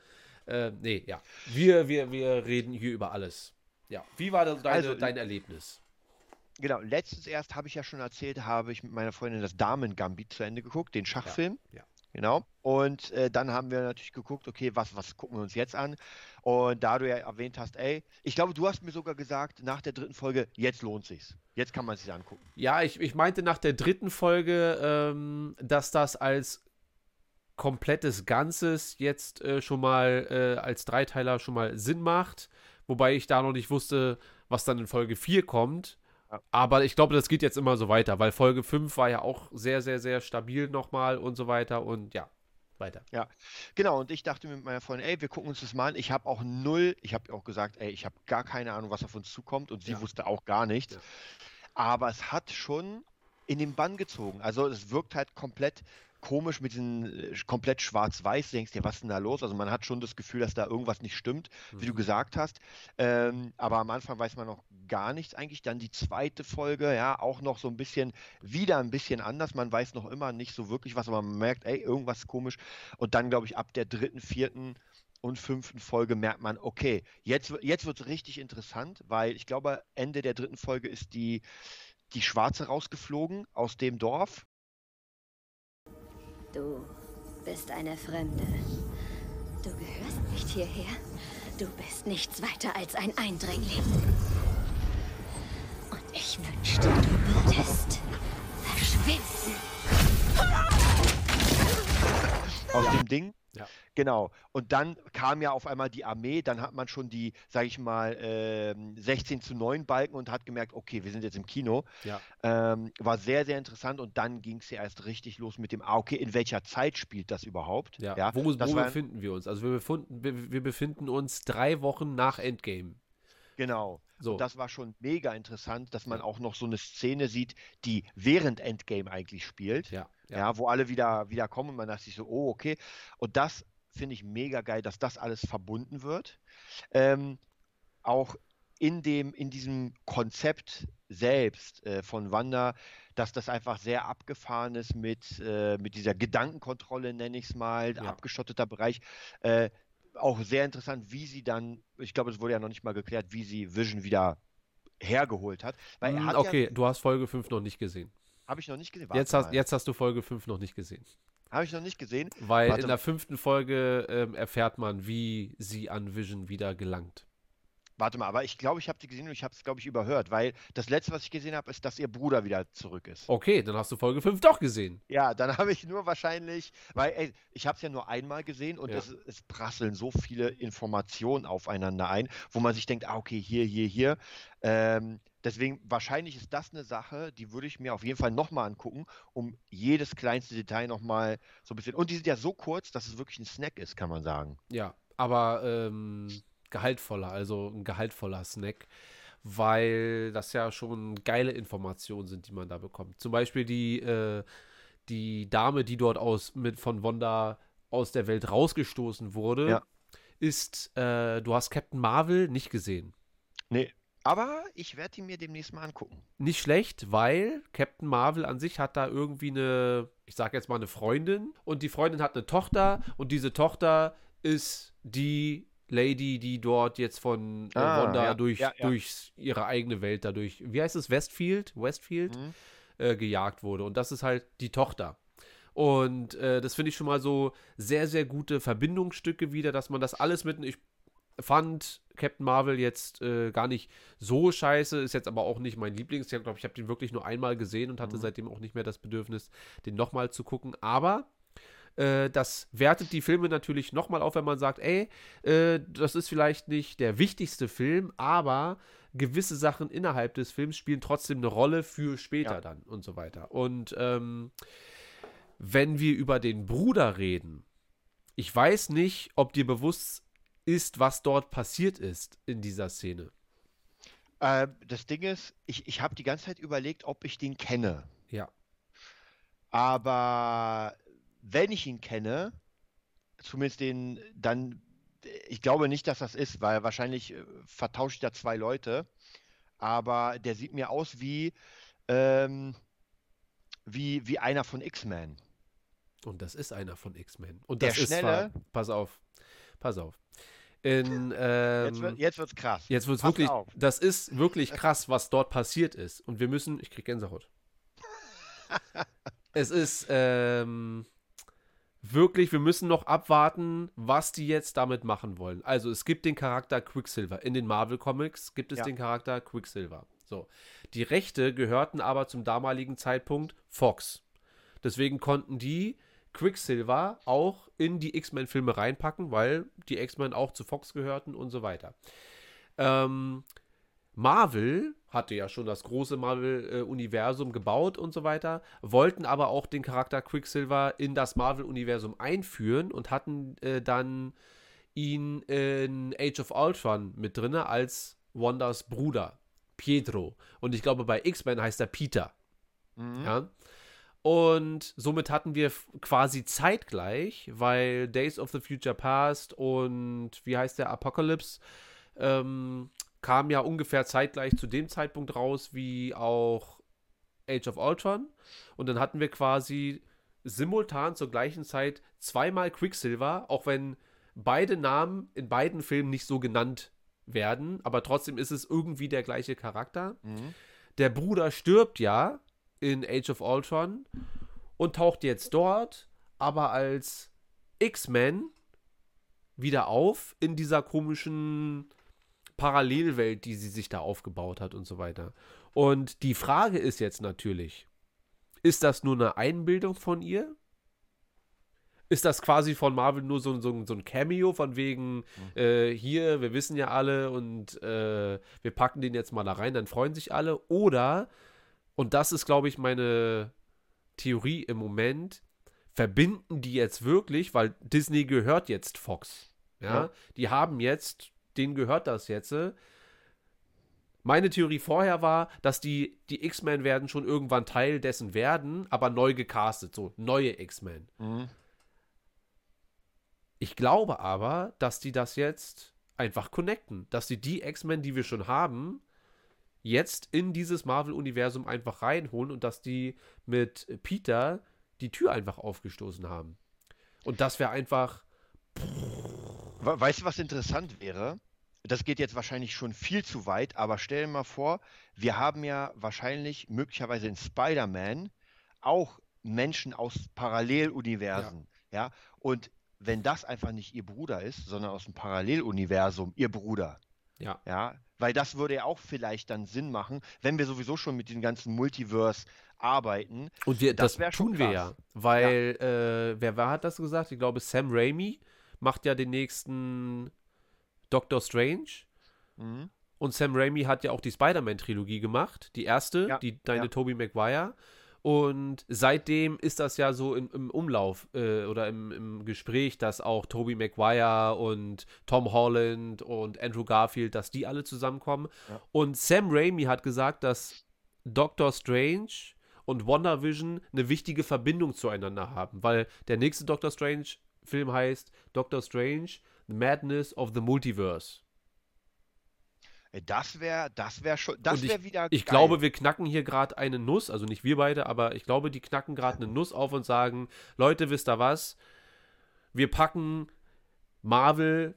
Äh, nee, ja. Wir, wir, wir reden hier über alles. Ja. Wie war das deine, Also, dein Erlebnis? Genau, letztens erst habe ich ja schon erzählt, habe ich mit meiner Freundin das Damen-Gambit zu Ende geguckt, den Schachfilm. ja. Genau. Und äh, dann haben wir natürlich geguckt, okay, was, was gucken wir uns jetzt an? Und da du ja erwähnt hast, ey, ich glaube, du hast mir sogar gesagt, nach der dritten Folge, jetzt lohnt sich's. Jetzt kann man es sich angucken. Ja, ich, ich meinte nach der dritten Folge, ähm, dass das als komplettes Ganzes jetzt äh, schon mal äh, als Dreiteiler schon mal Sinn macht. Wobei ich da noch nicht wusste, was dann in Folge 4 kommt. Ja. Aber ich glaube, das geht jetzt immer so weiter, weil Folge 5 war ja auch sehr, sehr, sehr stabil nochmal und so weiter. Und ja, weiter. Genau, und ich dachte mir mit meiner Freundin, ey, wir gucken uns das mal an. Ich habe auch null, ich habe auch gesagt, ey, ich habe gar keine Ahnung, was auf uns zukommt und sie Ja. wusste auch gar nichts. Ja. Aber es hat schon in den Bann gezogen. Also es wirkt halt komplett komisch mit diesen äh, komplett schwarz-weiß. Du denkst dir, was ist denn da los? Also man hat schon das Gefühl, dass da irgendwas nicht stimmt, wie du gesagt hast. Ähm, aber am Anfang weiß man noch gar nichts eigentlich. Dann die zweite Folge, ja, auch noch so ein bisschen, wieder ein bisschen anders. Man weiß noch immer nicht so wirklich was, aber man merkt, ey, irgendwas komisch. Und dann, glaube ich, ab der dritten, vierten und fünften Folge merkt man, okay, jetzt, jetzt wird es richtig interessant, weil ich glaube, Ende der dritten Folge ist die, die Schwarze rausgeflogen aus dem Dorf. Du bist eine Fremde. Du gehörst nicht hierher. Du bist nichts weiter als ein Eindringling. Und ich wünschte, du würdest verschwinden. aus dem Ding. Ja. Genau. Und dann kam ja auf einmal die Armee, dann hat man schon die, sag ich mal, ähm, 16 zu 9 Balken und hat gemerkt, okay, wir sind jetzt im Kino. Ja. Ähm, war sehr, sehr interessant und dann ging es ja erst richtig los mit dem, ah, okay, in welcher Zeit spielt das überhaupt? Ja, wo, das wo war, befinden wir uns? Also wir befinden, wir, befinden uns drei Wochen nach Endgame. genau. So. Und das war schon mega interessant, dass man Ja. auch noch so eine Szene sieht, die während Endgame eigentlich spielt. ja, ja, ja, wo alle wieder, wieder kommen und man dachte sich so, oh, okay. Und das finde ich mega geil, dass das alles verbunden wird. Ähm, auch in dem, in diesem Konzept selbst äh, von Wanda, dass das einfach sehr abgefahren ist mit, äh, mit dieser Gedankenkontrolle, nenne ich es mal, Ja. abgeschotteter Bereich. Äh, auch sehr interessant, wie sie dann, ich glaube, es wurde ja noch nicht mal geklärt, wie sie Vision wieder hergeholt hat. Weil Hm, hat okay, du hast Folge 5 noch nicht gesehen. Habe ich noch nicht gesehen. Jetzt hast, jetzt hast du Folge 5 noch nicht gesehen. Habe ich noch nicht gesehen. Weil Warte in der fünften Folge ähm, erfährt man, wie sie an Vision wieder gelangt. Warte mal, aber ich glaube, ich habe die gesehen und ich habe es, glaube ich, überhört, weil das letzte, was ich gesehen habe, ist, dass ihr Bruder wieder zurück ist. Okay, dann hast du Folge 5 doch gesehen. Ja, dann habe ich nur wahrscheinlich, weil ey, ich habe es ja nur einmal gesehen und Ja. es, es prasseln so viele Informationen aufeinander ein, wo man sich denkt, ah, okay, hier, hier, hier. Ähm, deswegen, wahrscheinlich ist das eine Sache, die würde ich mir auf jeden Fall nochmal angucken, um jedes kleinste Detail nochmal so ein bisschen. Und die sind ja so kurz, dass es wirklich ein Snack ist, kann man sagen. Ja, aber ähm, gehaltvoller, also ein gehaltvoller Snack, weil das ja schon geile Informationen sind, die man da bekommt. Zum Beispiel die, äh, die Dame, die dort aus mit von Wanda aus der Welt rausgestoßen wurde, Ja. ist, äh, du hast Captain Marvel nicht gesehen. Nee. Aber ich werde die mir demnächst mal angucken. Nicht schlecht, weil Captain Marvel an sich hat da irgendwie eine, ich sag jetzt mal eine Freundin und die Freundin hat eine Tochter und diese Tochter ist die Lady, die dort jetzt von äh, Ah, Wanda ja, durch, ja, ja. durch ihre eigene Welt dadurch, wie heißt es, Westfield? Westfield Mhm. äh, gejagt wurde. Und das ist halt die Tochter. Und äh, das finde ich schon mal so sehr, sehr gute Verbindungsstücke wieder, dass man das alles mitten. Ich fand Captain Marvel jetzt äh, gar nicht so scheiße, ist jetzt aber auch nicht mein Lieblings. Ich glaube, ich habe den wirklich nur einmal gesehen und hatte Mhm. seitdem auch nicht mehr das Bedürfnis, den nochmal zu gucken. Aber äh, das wertet die Filme natürlich nochmal auf, wenn man sagt, ey, äh, das ist vielleicht nicht der wichtigste Film, aber gewisse Sachen innerhalb des Films spielen trotzdem eine Rolle für später Ja. dann und so weiter. Und ähm, wenn wir über den Bruder reden, ich weiß nicht, ob dir bewusst ist, was dort passiert ist in dieser Szene. Äh, das Ding ist, ich, ich habe die ganze Zeit überlegt, ob ich den kenne. Ja. Aber wenn ich ihn kenne, zumindest den, dann, ich glaube nicht, dass das ist, weil wahrscheinlich äh, vertausche ich da zwei Leute. Aber der sieht mir aus wie, ähm, wie, wie einer von X-Men. Und das ist einer von X-Men. Und Der das ist zwar, Schnelle- pass auf, pass auf. In, ähm, Jetzt, wird, jetzt wird's krass. Jetzt wird es Pass wirklich, auf. das ist wirklich krass, was dort passiert ist. Und wir müssen, ich krieg Gänsehaut. es ist ähm, wirklich, wir müssen noch abwarten, was die jetzt damit machen wollen. Also es gibt den Charakter Quicksilver. In den Marvel Comics gibt es Ja. den Charakter Quicksilver. So. Die Rechte gehörten aber zum damaligen Zeitpunkt Fox. Deswegen konnten die Quicksilver auch in die X-Men-Filme reinpacken, weil die X-Men auch zu Fox gehörten und so weiter. Ähm, Marvel hatte ja schon das große Marvel-Universum gebaut und so weiter, wollten aber auch den Charakter Quicksilver in das Marvel-Universum einführen und hatten äh, dann ihn in Age of Ultron mit drin als Wanders Bruder, Pietro. Und ich glaube, bei X-Men heißt er Peter. Ja. Und somit hatten wir quasi zeitgleich, weil Days of the Future Past und wie heißt der Apocalypse ähm, kam ja ungefähr zeitgleich zu dem Zeitpunkt raus wie auch Age of Ultron. Und dann hatten wir quasi simultan zur gleichen Zeit zweimal Quicksilver, auch wenn beide Namen in beiden Filmen nicht so genannt werden, aber trotzdem ist es irgendwie der gleiche Charakter. Der Bruder stirbt ja in Age of Ultron und taucht jetzt dort, aber als X-Men wieder auf in dieser komischen Parallelwelt, die sie sich da aufgebaut hat und so weiter. Und die Frage ist jetzt natürlich, ist das nur eine Einbildung von ihr? Ist das quasi von Marvel nur so, so, so ein Cameo von wegen, äh, hier, wir wissen ja alle und äh, wir packen den jetzt mal da rein, dann freuen sich alle? Oder, und das ist, glaube ich, meine Theorie im Moment, verbinden die jetzt wirklich, weil Disney gehört jetzt Fox. Ja, Ja. die haben jetzt, denen gehört das jetzt. Meine Theorie vorher war, dass die, die X-Men werden schon irgendwann Teil dessen werden, aber neu gecastet, so neue X-Men. Ich glaube aber, dass die das jetzt einfach connecten, dass sie die X-Men, die wir schon haben, jetzt in dieses Marvel-Universum einfach reinholen und dass die mit Peter die Tür einfach aufgestoßen haben. Und das wäre einfach, We- Weißt du, was interessant wäre? Das geht jetzt wahrscheinlich schon viel zu weit, aber stell dir mal vor, wir haben ja wahrscheinlich möglicherweise in Spider-Man auch Menschen aus Paralleluniversen. Ja. Und wenn das einfach nicht ihr Bruder ist, sondern aus dem Paralleluniversum ihr Bruder. ja. Ja, weil das würde ja auch vielleicht dann Sinn machen, wenn wir sowieso schon mit dem ganzen Multiverse arbeiten. Und wir, das, Das tun wir ja. Weil, äh, wer war, hat das gesagt? Ich glaube, Sam Raimi macht ja den nächsten Doctor Strange. Mhm. Und Sam Raimi hat ja auch die Spider-Man-Trilogie gemacht. Die erste, Ja, die deine ja. Tobey Maguire. Und seitdem ist das ja so im, im Umlauf äh, oder im, im Gespräch, dass auch Tobey Maguire und Tom Holland und Andrew Garfield, dass die alle zusammenkommen. Ja. Und Sam Raimi hat gesagt, dass Doctor Strange und WandaVision eine wichtige Verbindung zueinander haben, weil der nächste Doctor Strange-Film heißt Doctor Strange, Madness of the Multiverse. Äh, Das wäre, das wäre schon, das wäre wieder. Ich geil. glaube, wir knacken hier gerade eine Nuss, also nicht wir beide, aber ich glaube, die knacken gerade eine Nuss auf und sagen, Leute, wisst ihr was? Wir packen Marvel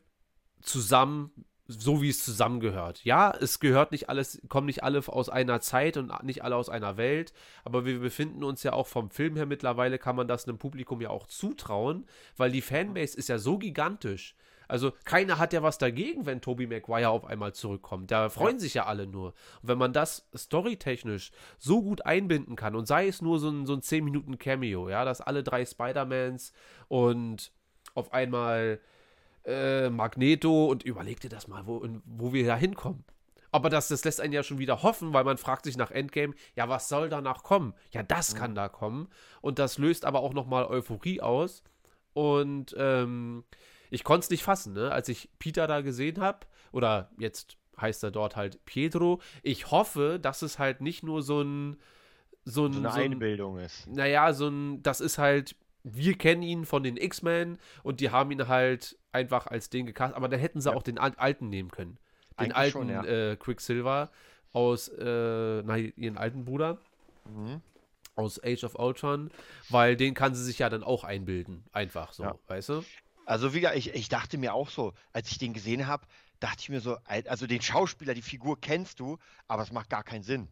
zusammen, so wie es zusammengehört. Ja, es gehört nicht alles, kommen nicht alle aus einer Zeit und nicht alle aus einer Welt, aber wir befinden uns ja auch vom Film her mittlerweile, kann man das einem Publikum ja auch zutrauen, weil die Fanbase ist ja so gigantisch. Also keiner hat ja was dagegen, wenn Tobey Maguire auf einmal zurückkommt. Da freuen sich ja alle nur. Und wenn man das storytechnisch so gut einbinden kann und sei es nur so ein, so ein 10 Minuten Cameo, ja, dass alle drei Spider-Mans und auf einmal äh, Magneto und überleg dir das mal, wo, wo wir da hinkommen. Aber das, das lässt einen ja schon wieder hoffen, weil man fragt sich nach Endgame, ja, was soll danach kommen? Ja, das kann da kommen. Und das löst aber auch nochmal Euphorie aus. Und ähm, ich konnte es nicht fassen, ne? als ich Peter da gesehen habe, oder jetzt heißt er dort halt Pietro. Ich hoffe, dass es halt nicht nur so ein so ein, so eine so ein Einbildung ist. naja, so ein, das ist halt, wir kennen ihn von den X-Men und die haben ihn halt einfach als den gecastet, aber dann hätten sie auch den al- alten nehmen können. Den Eigentlich alten schon, ja. äh, Quicksilver aus, äh, na, ihren alten Bruder. Mhm. Aus Age of Ultron, weil den kann sie sich ja dann auch einbilden. Einfach so, Ja. weißt du? Also wie ich, ich dachte mir auch so, als ich den gesehen habe, dachte ich mir so, al- also den Schauspieler, die Figur kennst du, aber es macht gar keinen Sinn.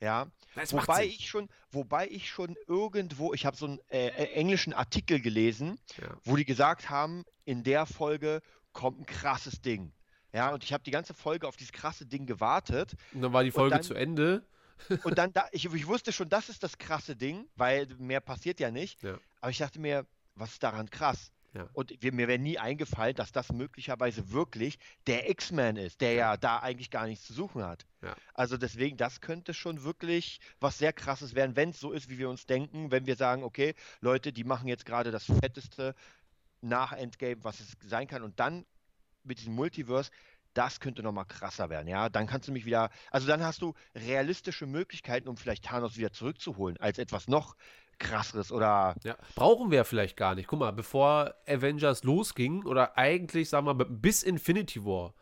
Ja, Das wobei ich schon, wobei ich schon irgendwo, ich habe so einen äh, äh, englischen Artikel gelesen, Ja. wo die gesagt haben, in der Folge kommt ein krasses Ding. Ja, und ich habe die ganze Folge auf dieses krasse Ding gewartet. Und dann war die Folge dann- zu Ende. Und dann, da, ich, ich wusste schon, das ist das krasse Ding, weil mehr passiert ja nicht. Ja. Aber ich dachte mir, was ist daran krass? Ja. Und wir, mir wäre nie eingefallen, dass das möglicherweise wirklich der X-Man ist, der ja. da eigentlich gar nichts zu suchen hat. Ja. Also deswegen, das könnte schon wirklich was sehr krasses werden, wenn es so ist, wie wir uns denken, wenn wir sagen, okay, Leute, die machen jetzt gerade das fetteste nach Endgame, was es sein kann. Und dann mit diesem Multiverse, das könnte nochmal krasser werden, ja. Dann kannst du mich wieder, also dann hast du realistische Möglichkeiten, um vielleicht Thanos wieder zurückzuholen, als etwas noch krasseres oder Ja, brauchen wir vielleicht gar nicht. Guck mal, bevor Avengers losging, oder eigentlich, sagen wir mal, bis Infinity War,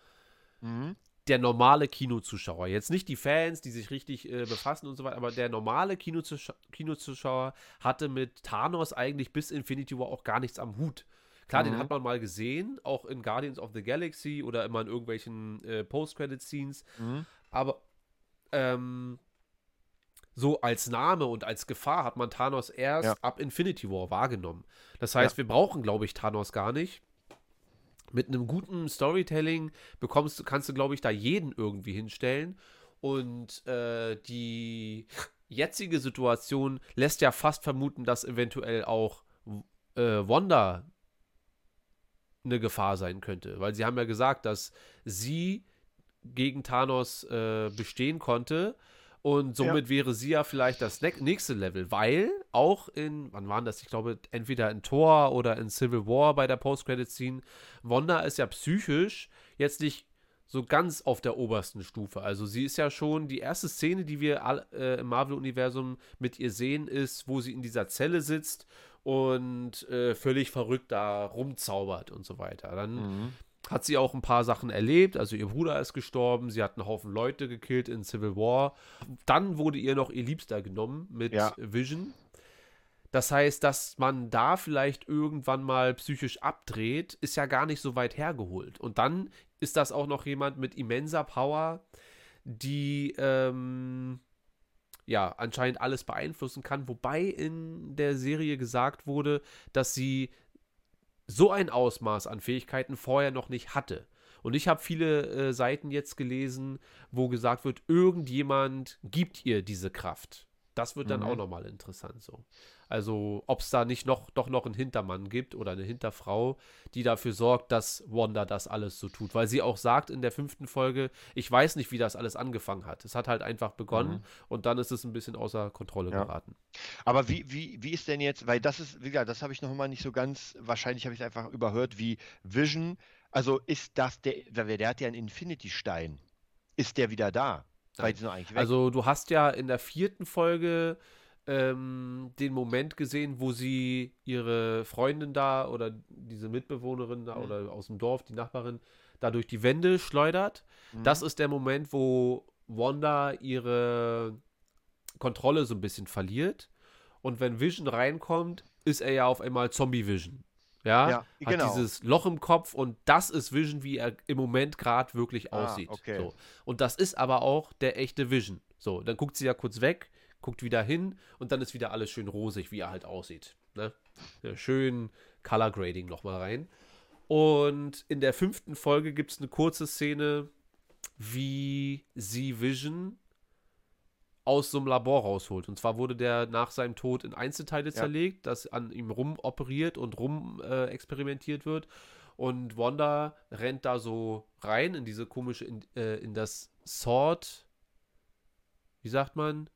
der normale Kinozuschauer, jetzt nicht die Fans, die sich richtig äh, befassen und so weiter, aber der normale Kinozuschauer, Kinozuschauer hatte mit Thanos eigentlich bis Infinity War auch gar nichts am Hut. Klar, den hat man mal gesehen, auch in Guardians of the Galaxy oder immer in irgendwelchen äh, Post-Credit-Scenes, aber ähm, so als Name und als Gefahr hat man Thanos erst Ja. ab Infinity War wahrgenommen. Das heißt, wir brauchen, glaube ich, Thanos gar nicht. Mit einem guten Storytelling bekommst du, kannst du, glaube ich, da jeden irgendwie hinstellen. Und äh, die jetzige Situation lässt ja fast vermuten, dass eventuell auch äh, Wanda eine Gefahr sein könnte. Weil sie haben ja gesagt, dass sie gegen Thanos äh, bestehen konnte. Und somit wäre sie ja vielleicht das nächste Level, weil auch in, wann waren das? Ich glaube, entweder in Thor oder in Civil War bei der Post-Credit-Scene, Wanda ist ja psychisch jetzt nicht so ganz auf der obersten Stufe. Also sie ist ja schon, die erste Szene, die wir all, äh, im Marvel-Universum mit ihr sehen, ist, wo sie in dieser Zelle sitzt und äh, völlig verrückt da rumzaubert und so weiter. Dann hat sie auch ein paar Sachen erlebt. Also ihr Bruder ist gestorben, sie hat einen Haufen Leute gekillt in Civil War. Dann wurde ihr noch ihr Liebster genommen mit Ja. Vision. Das heißt, dass man da vielleicht irgendwann mal psychisch abdreht, ist ja gar nicht so weit hergeholt. Und dann ist das auch noch jemand mit immenser Power, die ähm, ja anscheinend alles beeinflussen kann. Wobei in der Serie gesagt wurde, dass sie so ein Ausmaß an Fähigkeiten vorher noch nicht hatte. Und ich habe viele äh, Seiten jetzt gelesen, wo gesagt wird, irgendjemand gibt ihr diese Kraft. Das wird dann auch nochmal interessant so. Also, ob es da nicht noch, doch noch einen Hintermann gibt oder eine Hinterfrau, die dafür sorgt, dass Wanda das alles so tut. Weil sie auch sagt in der fünften Folge, ich weiß nicht, wie das alles angefangen hat. Es hat halt einfach begonnen und dann ist es ein bisschen außer Kontrolle Ja. geraten. Aber wie, wie, wie ist denn jetzt, weil das ist, wie gesagt, das habe ich noch mal nicht so ganz, wahrscheinlich habe ich es einfach überhört, wie Vision, also ist das der, der hat ja einen Infinity-Stein. Ist der wieder da? Also du hast ja in der vierten Folge ähm, den Moment gesehen, wo sie ihre Freundin da oder diese Mitbewohnerin Mhm. da oder aus dem Dorf, die Nachbarin, da durch die Wände schleudert. Mhm. Das ist der Moment, wo Wanda ihre Kontrolle so ein bisschen verliert. Und wenn Vision reinkommt, ist er ja auf einmal Zombie-Vision. Ja, Ja, hat genau. dieses Loch im Kopf und das ist Vision, wie er im Moment gerade wirklich Ah, aussieht. okay. So. Und das ist aber auch der echte Vision. So, dann guckt sie ja kurz weg, guckt wieder hin und dann ist wieder alles schön rosig, wie er halt aussieht. Ne? Ja, schön Color Grading nochmal rein. Und in der fünften Folge gibt es eine kurze Szene, wie sie Vision aus so einem Labor rausholt. Und zwar wurde der nach seinem Tod in Einzelteile zerlegt, das an ihm rum operiert und rum äh, experimentiert wird. Und Wanda rennt da so rein in diese komische, in, äh, in das Sword, wie sagt man,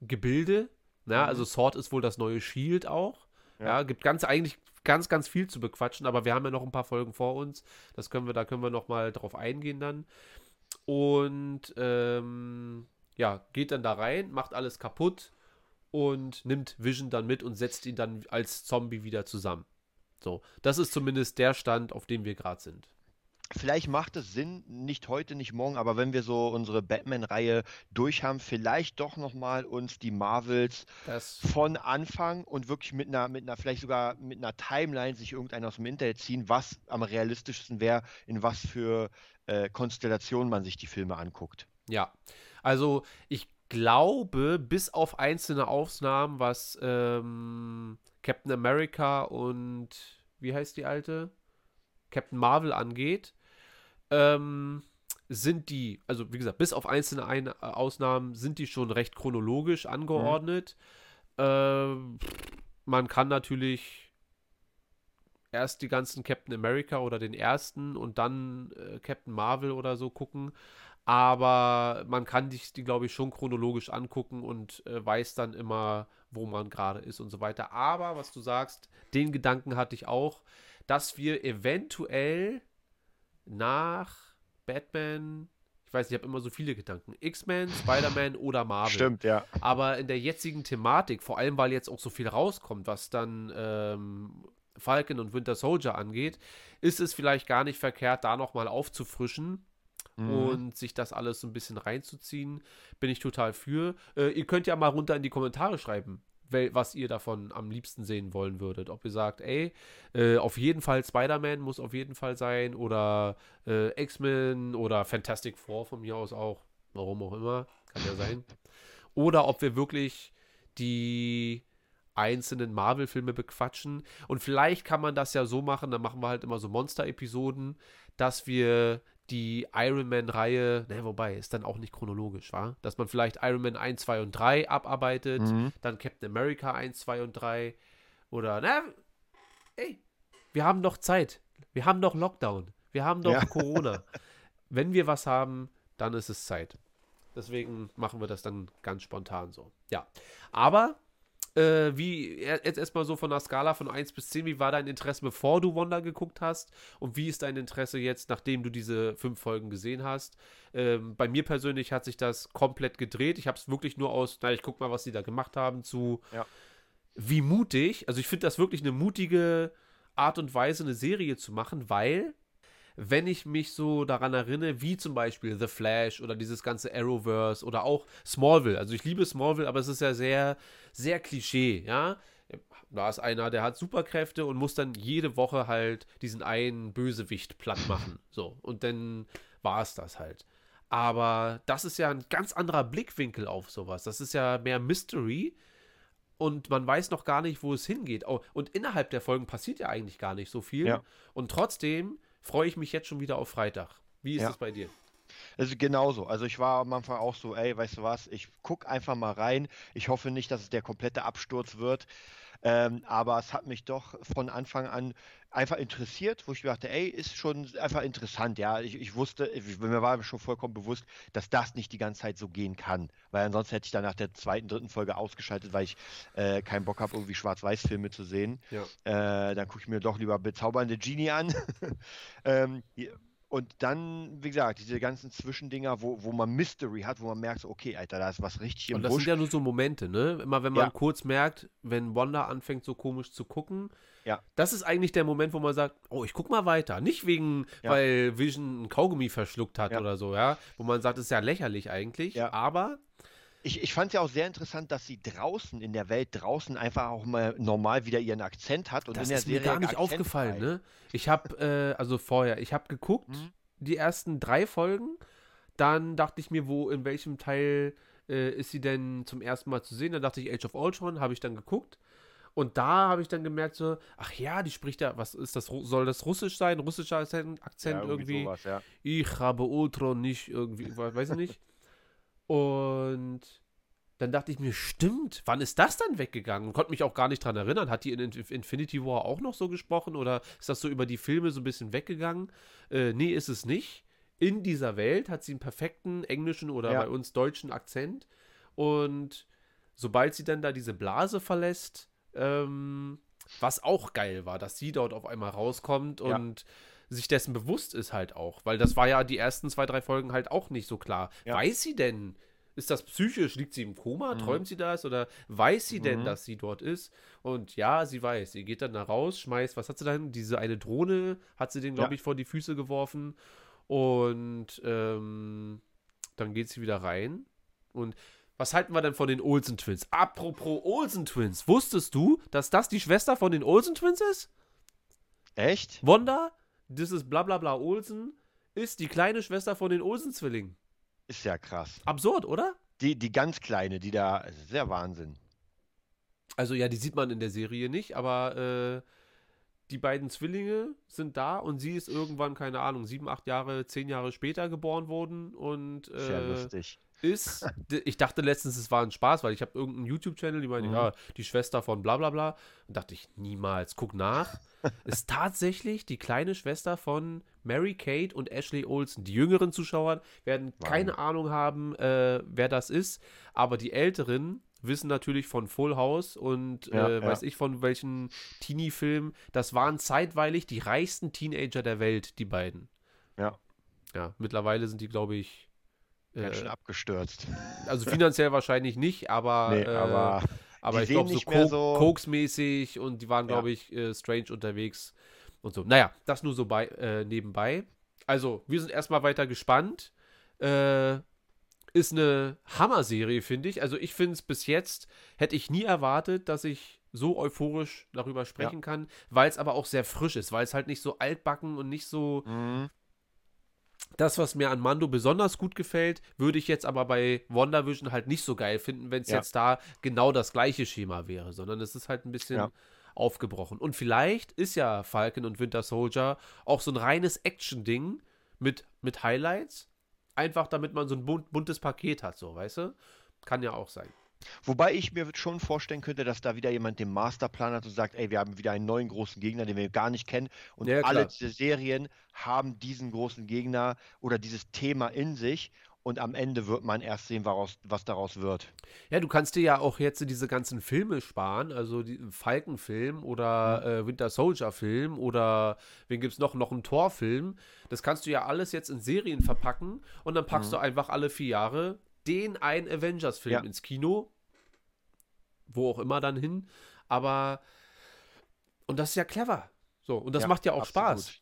Gebilde. Na, also Sword ist wohl das neue Shield auch. Ja, gibt ganz eigentlich ganz, ganz viel zu bequatschen, aber wir haben ja noch ein paar Folgen vor uns. Das können wir, da können wir noch mal drauf eingehen dann. Und ähm, ja, geht dann da rein, macht alles kaputt und nimmt Vision dann mit und setzt ihn dann als Zombie wieder zusammen. So, das ist zumindest der Stand, auf dem wir gerade sind. Vielleicht macht es Sinn, nicht heute, nicht morgen, aber wenn wir so unsere Batman-Reihe durch haben, vielleicht doch nochmal uns die Marvels Das von Anfang und wirklich mit einer, mit einer, vielleicht sogar mit einer Timeline sich irgendeiner aus dem Internet ziehen, was am realistischsten wäre, in was für äh, Konstellationen man sich die Filme anguckt. Ja, also ich glaube, bis auf einzelne Ausnahmen, was ähm, Captain America und wie heißt die alte? Captain Marvel angeht, ähm, sind die, also wie gesagt, bis auf einzelne Ein äh, Ausnahmen sind die schon recht chronologisch angeordnet. Ähm, man kann natürlich erst die ganzen Captain America oder den ersten und dann äh, Captain Marvel oder so gucken. Aber man kann sich die, glaube ich, schon chronologisch angucken und äh, weiß dann immer, wo man gerade ist und so weiter. Aber was du sagst, den Gedanken hatte ich auch, dass wir eventuell nach Batman, ich weiß, ich habe immer so viele Gedanken, X-Men, Spider-Man oder Marvel. Stimmt, ja. Aber in der jetzigen Thematik, vor allem weil jetzt auch so viel rauskommt, was dann ähm, Falcon und Winter Soldier angeht, ist es vielleicht gar nicht verkehrt, da nochmal aufzufrischen und sich das alles so ein bisschen reinzuziehen. Bin ich total für. Äh, ihr könnt ja mal runter in die Kommentare schreiben, was ihr davon am liebsten sehen wollen würdet. Ob ihr sagt, ey, äh, auf jeden Fall Spider-Man muss auf jeden Fall sein oder äh, X-Men oder Fantastic Four von mir aus auch. Warum auch immer, kann ja sein. Oder ob wir wirklich die einzelnen Marvel-Filme bequatschen. Und vielleicht kann man das ja so machen, dann machen wir halt immer so Monster-Episoden, dass wir die Iron Man-Reihe, ne, wobei, ist dann auch nicht chronologisch, war? Dass man vielleicht Iron Man 1, 2 und 3 abarbeitet, dann Captain America 1, 2 und 3 oder, na, ey, wir haben doch Zeit. Wir haben doch Lockdown. Wir haben doch Ja. Corona. Wenn wir was haben, dann ist es Zeit. Deswegen machen wir das dann ganz spontan so. Ja. Aber, äh, wie, jetzt erstmal so von der Skala von 1 bis 10, wie war dein Interesse, bevor du Wanda geguckt hast? Und wie ist dein Interesse jetzt, nachdem du diese fünf Folgen gesehen hast? Ähm, bei mir persönlich hat sich das komplett gedreht. Ich habe es wirklich nur aus, na, ich guck mal, was sie da gemacht haben, zu Ja. wie mutig. Also ich finde das wirklich eine mutige Art und Weise, eine Serie zu machen, weil wenn ich mich so daran erinnere, wie zum Beispiel The Flash oder dieses ganze Arrowverse oder auch Smallville. Also ich liebe Smallville, aber es ist ja sehr, sehr Klischee, ja. Da ist einer, der hat Superkräfte und muss dann jede Woche halt diesen einen Bösewicht platt machen. So, und dann war es das halt. Aber das ist ja ein ganz anderer Blickwinkel auf sowas. Das ist ja mehr Mystery und man weiß noch gar nicht, wo es hingeht. Oh, Und innerhalb der Folgen passiert ja eigentlich gar nicht so viel. Ja. Und trotzdem freue ich mich jetzt schon wieder auf Freitag. Wie ist Ja. es bei dir? Also genauso. Also ich war am Anfang auch so, ey, weißt du was, ich guck einfach mal rein. Ich hoffe nicht, dass es der komplette Absturz wird. Ähm, aber es hat mich doch von Anfang an einfach interessiert, wo ich dachte, ey, ist schon einfach interessant, ja. Ich, ich wusste, ich, mir war schon vollkommen bewusst, dass das nicht die ganze Zeit so gehen kann. Weil ansonsten hätte ich dann nach der zweiten, dritten Folge ausgeschaltet, weil ich äh, keinen Bock habe, irgendwie Schwarz-Weiß-Filme zu sehen. Ja. Äh, dann gucke ich mir doch lieber bezaubernde Genie an. ähm, und dann, wie gesagt, diese ganzen Zwischendinger, wo, wo man Mystery hat, wo man merkt, so, okay, Alter, da ist was richtig Und im das Busch. sind ja nur so Momente, ne? Immer wenn man Ja. kurz merkt, wenn Wanda anfängt, so komisch zu gucken. Ja. Das ist eigentlich der Moment, wo man sagt, oh, ich guck mal weiter. Nicht wegen, Ja. weil Vision ein Kaugummi verschluckt hat Ja. oder so, ja. Wo man sagt, das ist ja lächerlich eigentlich. Ja. Aber Ich, ich fand es ja auch sehr interessant, dass sie draußen, in der Welt draußen, einfach auch mal normal wieder ihren Akzent hat. Und das in der ist mir Serie gar nicht akzentfrei. aufgefallen, ne? Ich habe, äh, also vorher, ich habe geguckt, Mhm. die ersten drei Folgen. Dann dachte ich mir, wo, in welchem Teil äh, ist sie denn zum ersten Mal zu sehen? Dann dachte ich, Age of Ultron, habe ich dann geguckt. Und da habe ich dann gemerkt, so, ach ja, die spricht ja, was ist das, soll das Russisch sein? Russischer Akzent, Akzent Ja, irgendwie? sowas, ja. Ich habe Ultron nicht irgendwie, we- weiß ich nicht. Und dann dachte ich mir, stimmt, wann ist das dann weggegangen? Und konnte mich auch gar nicht dran erinnern. Hat die in Inf- Infinity War auch noch so gesprochen oder ist das so über die Filme so ein bisschen weggegangen? Äh, nee, ist es nicht. In dieser Welt hat sie einen perfekten englischen oder Ja. bei uns deutschen Akzent. Und sobald sie dann da diese Blase verlässt, ähm, was auch geil war, dass sie dort auf einmal rauskommt Ja. Sich dessen bewusst ist halt auch. Weil das war ja die ersten zwei, drei Folgen halt auch nicht so klar. Ja. Weiß sie denn, ist das psychisch? Liegt sie im Koma? Mhm. Träumt sie das? Oder weiß sie denn, Mhm. dass sie dort ist? Und ja, sie weiß. Sie geht dann da raus, schmeißt, was hat sie dann? Diese eine Drohne hat sie den, glaube Ja. ich, vor die Füße geworfen. Und ähm, dann geht sie wieder rein. Und was halten wir denn von den Olsen Twins? Apropos Olsen Twins, wusstest du, dass das die Schwester von den Olsen Twins ist? Echt? Wanda, das ist blablabla Olsen, ist die kleine Schwester von den Olsen-Zwillingen. Ist ja krass. Absurd, oder? Die, die ganz kleine, die da, der Wahnsinn. Also ja, die sieht man in der Serie nicht, aber äh, die beiden Zwillinge sind da und sie ist irgendwann, keine Ahnung, sieben, acht Jahre, zehn Jahre später geboren worden und Sehr äh, lustig. ist, ich dachte letztens, es war ein Spaß, weil ich habe irgendeinen YouTube-Channel, die meinte, Mhm. ja, die Schwester von bla bla bla. Und dachte ich, niemals, guck nach. Ist tatsächlich die kleine Schwester von Mary Kate und Ashley Olsen. Die jüngeren Zuschauer werden keine Ahnung haben, äh, wer das ist, aber die älteren wissen natürlich von Full House und Ja, äh, ja. weiß ich von welchen Teenie-Filmen. Das waren zeitweilig die reichsten Teenager der Welt, die beiden. Ja. Ja, mittlerweile sind die, glaube ich, Ganz äh, schön abgestürzt. also finanziell wahrscheinlich nicht, aber, Nee, äh, aber aber die ich glaube so, Co so- Koks-mäßig und die waren, Ja. glaube ich, äh, strange unterwegs und so. Naja, das nur so bei, äh, nebenbei. Also, wir sind erstmal weiter gespannt. Äh, ist eine Hammer-Serie, finde ich. Also, ich finde es bis jetzt, hätte ich nie erwartet, dass ich so euphorisch darüber sprechen kann, weil es aber auch sehr frisch ist, weil es halt nicht so altbacken und nicht so Mhm. Das, was mir an Mando besonders gut gefällt, würde ich jetzt aber bei WandaVision halt nicht so geil finden, wenn es Ja. jetzt da genau das gleiche Schema wäre, sondern es ist halt ein bisschen Ja. aufgebrochen. Und vielleicht ist ja Falcon und Winter Soldier auch so ein reines Action-Ding mit, mit Highlights, einfach damit man so ein bunt, buntes Paket hat, so, weißt du? Kann ja auch sein. Wobei ich mir schon vorstellen könnte, dass da wieder jemand den Masterplan hat und sagt, ey, wir haben wieder einen neuen großen Gegner, den wir gar nicht kennen. Und Ja, alle diese Serien haben diesen großen Gegner oder dieses Thema in sich. Und am Ende wird man erst sehen, woraus, was daraus wird. Ja, du kannst dir ja auch jetzt diese ganzen Filme sparen, also Falken-Film oder äh, Winter Soldier-Film oder wen gibt's noch, noch einen Thor-Film. Das kannst du ja alles jetzt in Serien verpacken und dann packst du einfach alle vier Jahre den einen Avengers-Film Ja. ins Kino, wo auch immer dann hin. Aber und das ist ja clever. So, und das Ja, macht ja auch absolut. Spaß.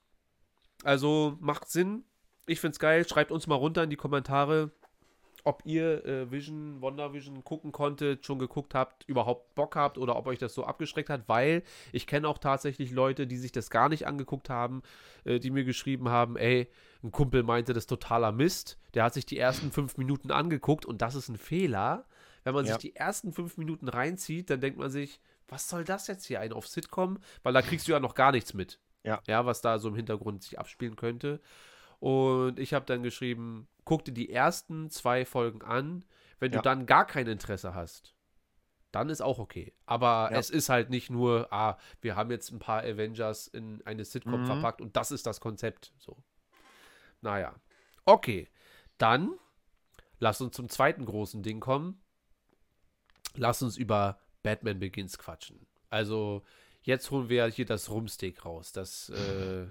Also macht Sinn. Ich find's geil. Schreibt uns mal runter in die Kommentare, ob ihr äh, Vision, WandaVision gucken konntet, schon geguckt habt, überhaupt Bock habt oder ob euch das so abgeschreckt hat, weil ich kenne auch tatsächlich Leute, die sich das gar nicht angeguckt haben, äh, die mir geschrieben haben, ey, ein Kumpel meinte, das ist totaler Mist. Der hat sich die ersten fünf Minuten angeguckt und das ist ein Fehler. Wenn man Ja. sich die ersten fünf Minuten reinzieht, dann denkt man sich, was soll das jetzt hier, ein auf Sitcom? Weil da kriegst du ja noch gar nichts mit. Ja. Ja, was da so im Hintergrund sich abspielen könnte. Und ich habe dann geschrieben, guck dir die ersten zwei Folgen an. Wenn du Ja. dann gar kein Interesse hast, dann ist auch okay. Aber Ja. es ist halt nicht nur, ah, wir haben jetzt ein paar Avengers in eine Sitcom Mhm. verpackt und das ist das Konzept. So. Naja. Okay. Dann lass uns zum zweiten großen Ding kommen. Lass uns über Batman Begins quatschen. Also, jetzt holen wir hier das Rumsteak raus. Das, äh,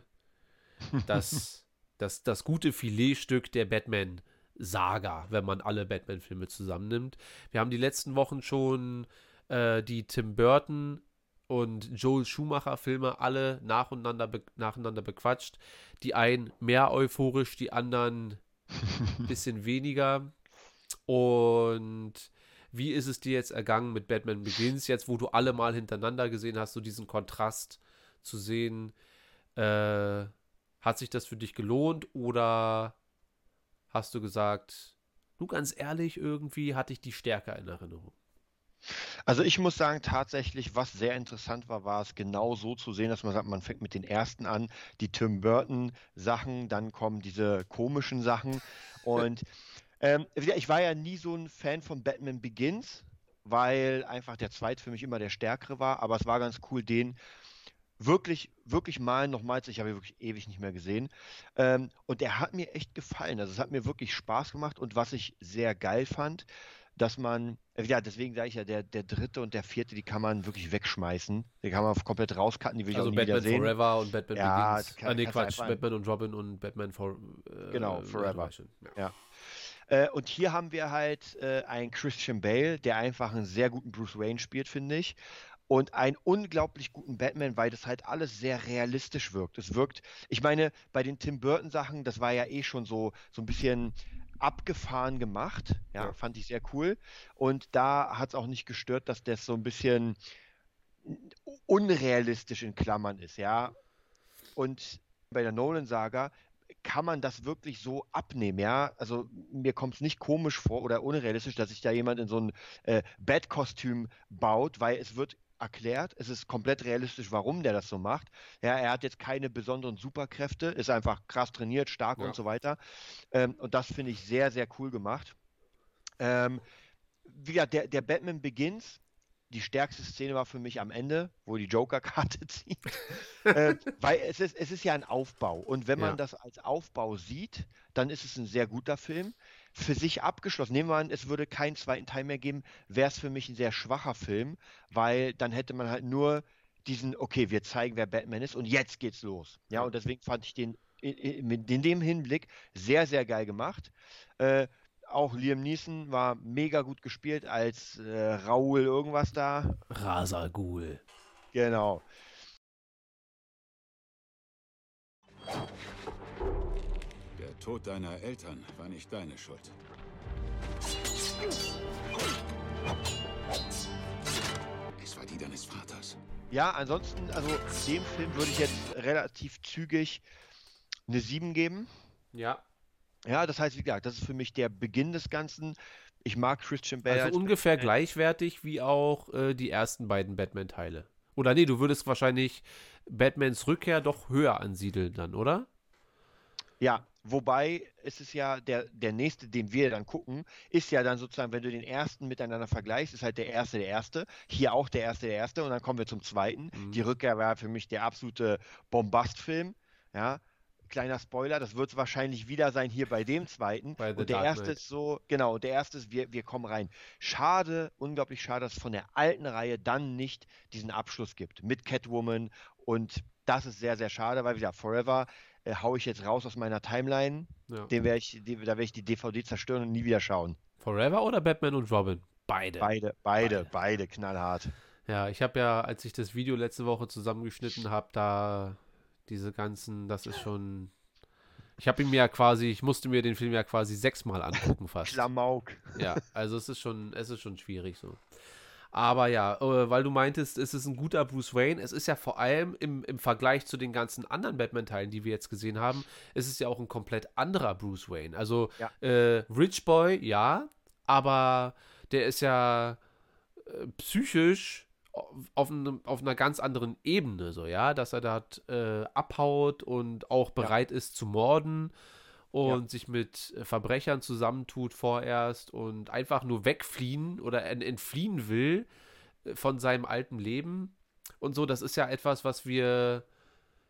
das, das, das gute Filetstück der Batman-Saga, wenn man alle Batman-Filme zusammennimmt. Wir haben die letzten Wochen schon äh, die Tim Burton und Joel Schumacher-Filme alle nacheinander, be nacheinander bequatscht. Die einen mehr euphorisch, die anderen ein bisschen weniger. Und wie ist es dir jetzt ergangen mit Batman Begins, jetzt wo du alle mal hintereinander gesehen hast, so diesen Kontrast zu sehen? Äh, hat sich das für dich gelohnt oder hast du gesagt, du ganz ehrlich, irgendwie hatte ich die stärker in Erinnerung? Also ich muss sagen, tatsächlich, was sehr interessant war, war es genau so zu sehen, dass man sagt, man fängt mit den ersten an, die Tim Burton Sachen, dann kommen diese komischen Sachen. Und ähm, ich war ja nie so ein Fan von Batman Begins, weil einfach der zweite für mich immer der stärkere war, aber es war ganz cool, den wirklich, wirklich mal nochmals, ich habe ihn wirklich ewig nicht mehr gesehen. Ähm, und der hat mir echt gefallen. Also es hat mir wirklich Spaß gemacht und was ich sehr geil fand, dass man, äh, ja, deswegen sage ich ja, der, der dritte und der vierte, die kann man wirklich wegschmeißen. Die kann man komplett rauscutten, die will ich Also auch nie Batman wieder sehen. Forever und Batman Ja, Begins. kann- ah, nee, Quatsch. Batman und Robin und Batman for, äh, Genau, Forever. Ja. Äh, und hier haben wir halt äh, einen Christian Bale, der einfach einen sehr guten Bruce Wayne spielt, finde ich. Und einen unglaublich guten Batman, weil das halt alles sehr realistisch wirkt. Es wirkt, ich meine, bei den Tim Burton Sachen, das war ja eh schon so, so ein bisschen abgefahren gemacht. Ja, Ja. fand ich sehr cool. Und da hat es auch nicht gestört, dass das so ein bisschen unrealistisch in Klammern ist, ja. Und bei der Nolan-Saga kann man das wirklich so abnehmen, ja? Also mir kommt es nicht komisch vor oder unrealistisch, dass sich da jemand in so ein äh, Bat-Kostüm baut, weil es wird erklärt, es ist komplett realistisch, warum der das so macht. Ja, er hat jetzt keine besonderen Superkräfte, ist einfach krass trainiert, stark Ja. und so weiter. Ähm, und das finde ich sehr, sehr cool gemacht. Ähm, wie gesagt, der, der Batman Begins, die stärkste Szene war für mich am Ende, wo die Joker-Karte zieht. äh, weil es ist, es ist ja ein Aufbau. Und wenn man Ja. das als Aufbau sieht, dann ist es ein sehr guter Film. Für sich abgeschlossen. Nehmen wir an, es würde keinen zweiten Teil mehr geben, wäre es für mich ein sehr schwacher Film, weil dann hätte man halt nur diesen, okay, wir zeigen, wer Batman ist und jetzt geht's los. Ja, und deswegen fand ich den in, dem Hinblick sehr, sehr geil gemacht. Äh, auch Liam Neeson war mega gut gespielt als äh, Raoul irgendwas da. Rasagul. Genau. Tod deiner Eltern war nicht deine Schuld. Es war die deines Vaters. Ja, ansonsten, also dem Film würde ich jetzt relativ zügig eine 7 geben. Ja. Ja, das heißt, wie gesagt, das ist für mich der Beginn des Ganzen. Ich mag Christian Bale. Also als ungefähr Batman. gleichwertig wie auch äh, die ersten beiden Batman-Teile. Oder nee, du würdest wahrscheinlich Batmans Rückkehr doch höher ansiedeln dann, oder? Ja, wobei es ist ja der, der nächste, den wir dann gucken, ist ja dann sozusagen, wenn du den ersten miteinander vergleichst, ist halt der erste der erste. Hier auch der erste der erste und dann kommen wir zum zweiten. Mhm. Die Rückkehr war für mich der absolute Bombastfilm. Ja, kleiner Spoiler, das wird es wahrscheinlich wieder sein hier bei dem zweiten. Bei und der Dark erste Knight. ist so, genau, und der erste ist, wir, wir kommen rein. Schade, unglaublich schade, dass es von der alten Reihe dann nicht diesen Abschluss gibt mit Catwoman und das ist sehr, sehr schade, weil wie gesagt, Forever äh, hau ich jetzt raus aus meiner Timeline. Ja. Den werde ich, die, da werde ich die DVD zerstören und nie wieder schauen. Forever oder Batman und Robin? Beide. Beide, beide, beide knallhart. Ja, ich habe ja, als ich das Video letzte Woche zusammengeschnitten habe, da diese ganzen, das ist schon. Ich habe ihn mir ja quasi, ich musste mir den Film ja quasi sechsmal angucken fast. Klamauk. Ja, also es ist schon, es ist schon schwierig so. Aber ja, äh, weil du meintest, es ist ein guter Bruce Wayne. Es ist ja vor allem im, im Vergleich zu den ganzen anderen Batman-Teilen, die wir jetzt gesehen haben, ist es ja auch ein komplett anderer Bruce Wayne. Also Ja. äh, Rich Boy, ja, aber der ist ja äh, psychisch auf, einem, auf einer ganz anderen Ebene, so, ja, dass er da äh, abhaut und auch bereit ist zu morden und sich mit äh, Verbrechern zusammentut vorerst und einfach nur wegfliehen oder en- entfliehen will äh, von seinem alten Leben und so. Das ist ja etwas, was wir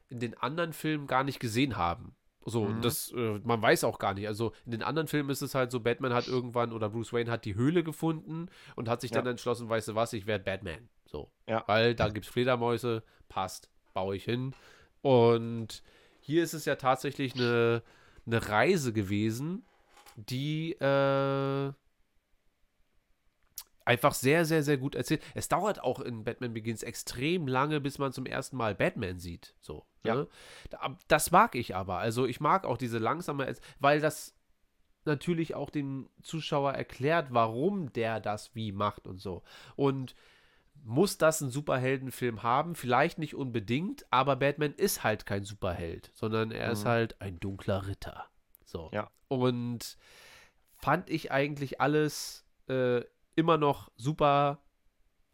in den anderen Filmen gar nicht gesehen haben. So, und das, äh, man weiß auch gar nicht. Also in den anderen Filmen ist es halt so, Batman hat irgendwann oder Bruce Wayne hat die Höhle gefunden und hat sich dann Ja. entschlossen, weißt du was, ich werde Batman. So. Ja. Weil da gibt es Fledermäuse, passt, baue ich hin. Und hier ist es ja tatsächlich eine, eine Reise gewesen, die äh, einfach sehr, sehr, sehr gut erzählt. Es dauert auch in Batman Begins extrem lange, bis man zum ersten Mal Batman sieht. So. Ja. Ne? Da- Das mag ich aber. Also ich mag auch diese langsame, weil das natürlich auch dem Zuschauer erklärt, warum der das wie macht und so. Und muss das ein Superheldenfilm haben? Vielleicht nicht unbedingt, aber Batman ist halt kein Superheld, sondern er ist halt ein dunkler Ritter. So. Ja. Und fand ich eigentlich alles äh, immer noch super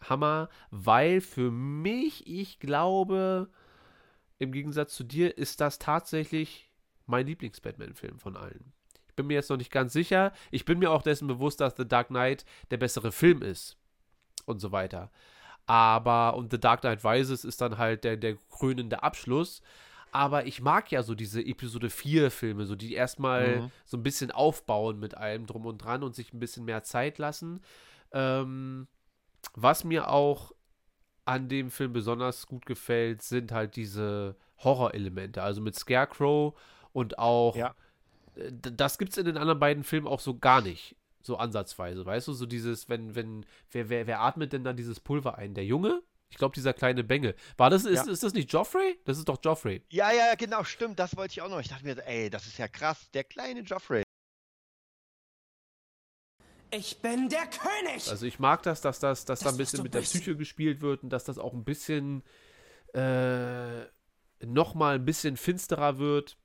Hammer, weil für mich, ich glaube, im Gegensatz zu dir, ist das tatsächlich mein Lieblings-Batman-Film von allen. Ich bin mir jetzt noch nicht ganz sicher. Ich bin mir auch dessen bewusst, dass The Dark Knight der bessere Film ist und so weiter. Aber, und The Dark Knight Rises ist dann halt der, der krönende Abschluss. Aber ich mag ja so diese Episode 4 Filme, so die erstmal Mhm. so ein bisschen aufbauen mit allem drum und dran und sich ein bisschen mehr Zeit lassen. Ähm, was mir auch an dem Film besonders gut gefällt, sind halt diese Horrorelemente. Also mit Scarecrow und auch, Ja. äh, das gibt es in den anderen beiden Filmen auch so gar nicht. So ansatzweise, weißt du, so dieses, wenn, wenn, wer, wer, wer atmet denn dann dieses Pulver ein? Der Junge? Ich glaube, dieser kleine Bengel. War das, ist, Ja. ist das nicht Joffrey? Das ist doch Joffrey. Ja, ja, genau, stimmt, das wollte ich auch noch. Ich dachte mir, ey, das ist ja krass, der kleine Joffrey. Ich bin der König! Also ich mag das, dass das, dass da ein Das, bisschen mit der. Psyche gespielt wird und dass das auch ein bisschen äh, nochmal ein bisschen finsterer wird.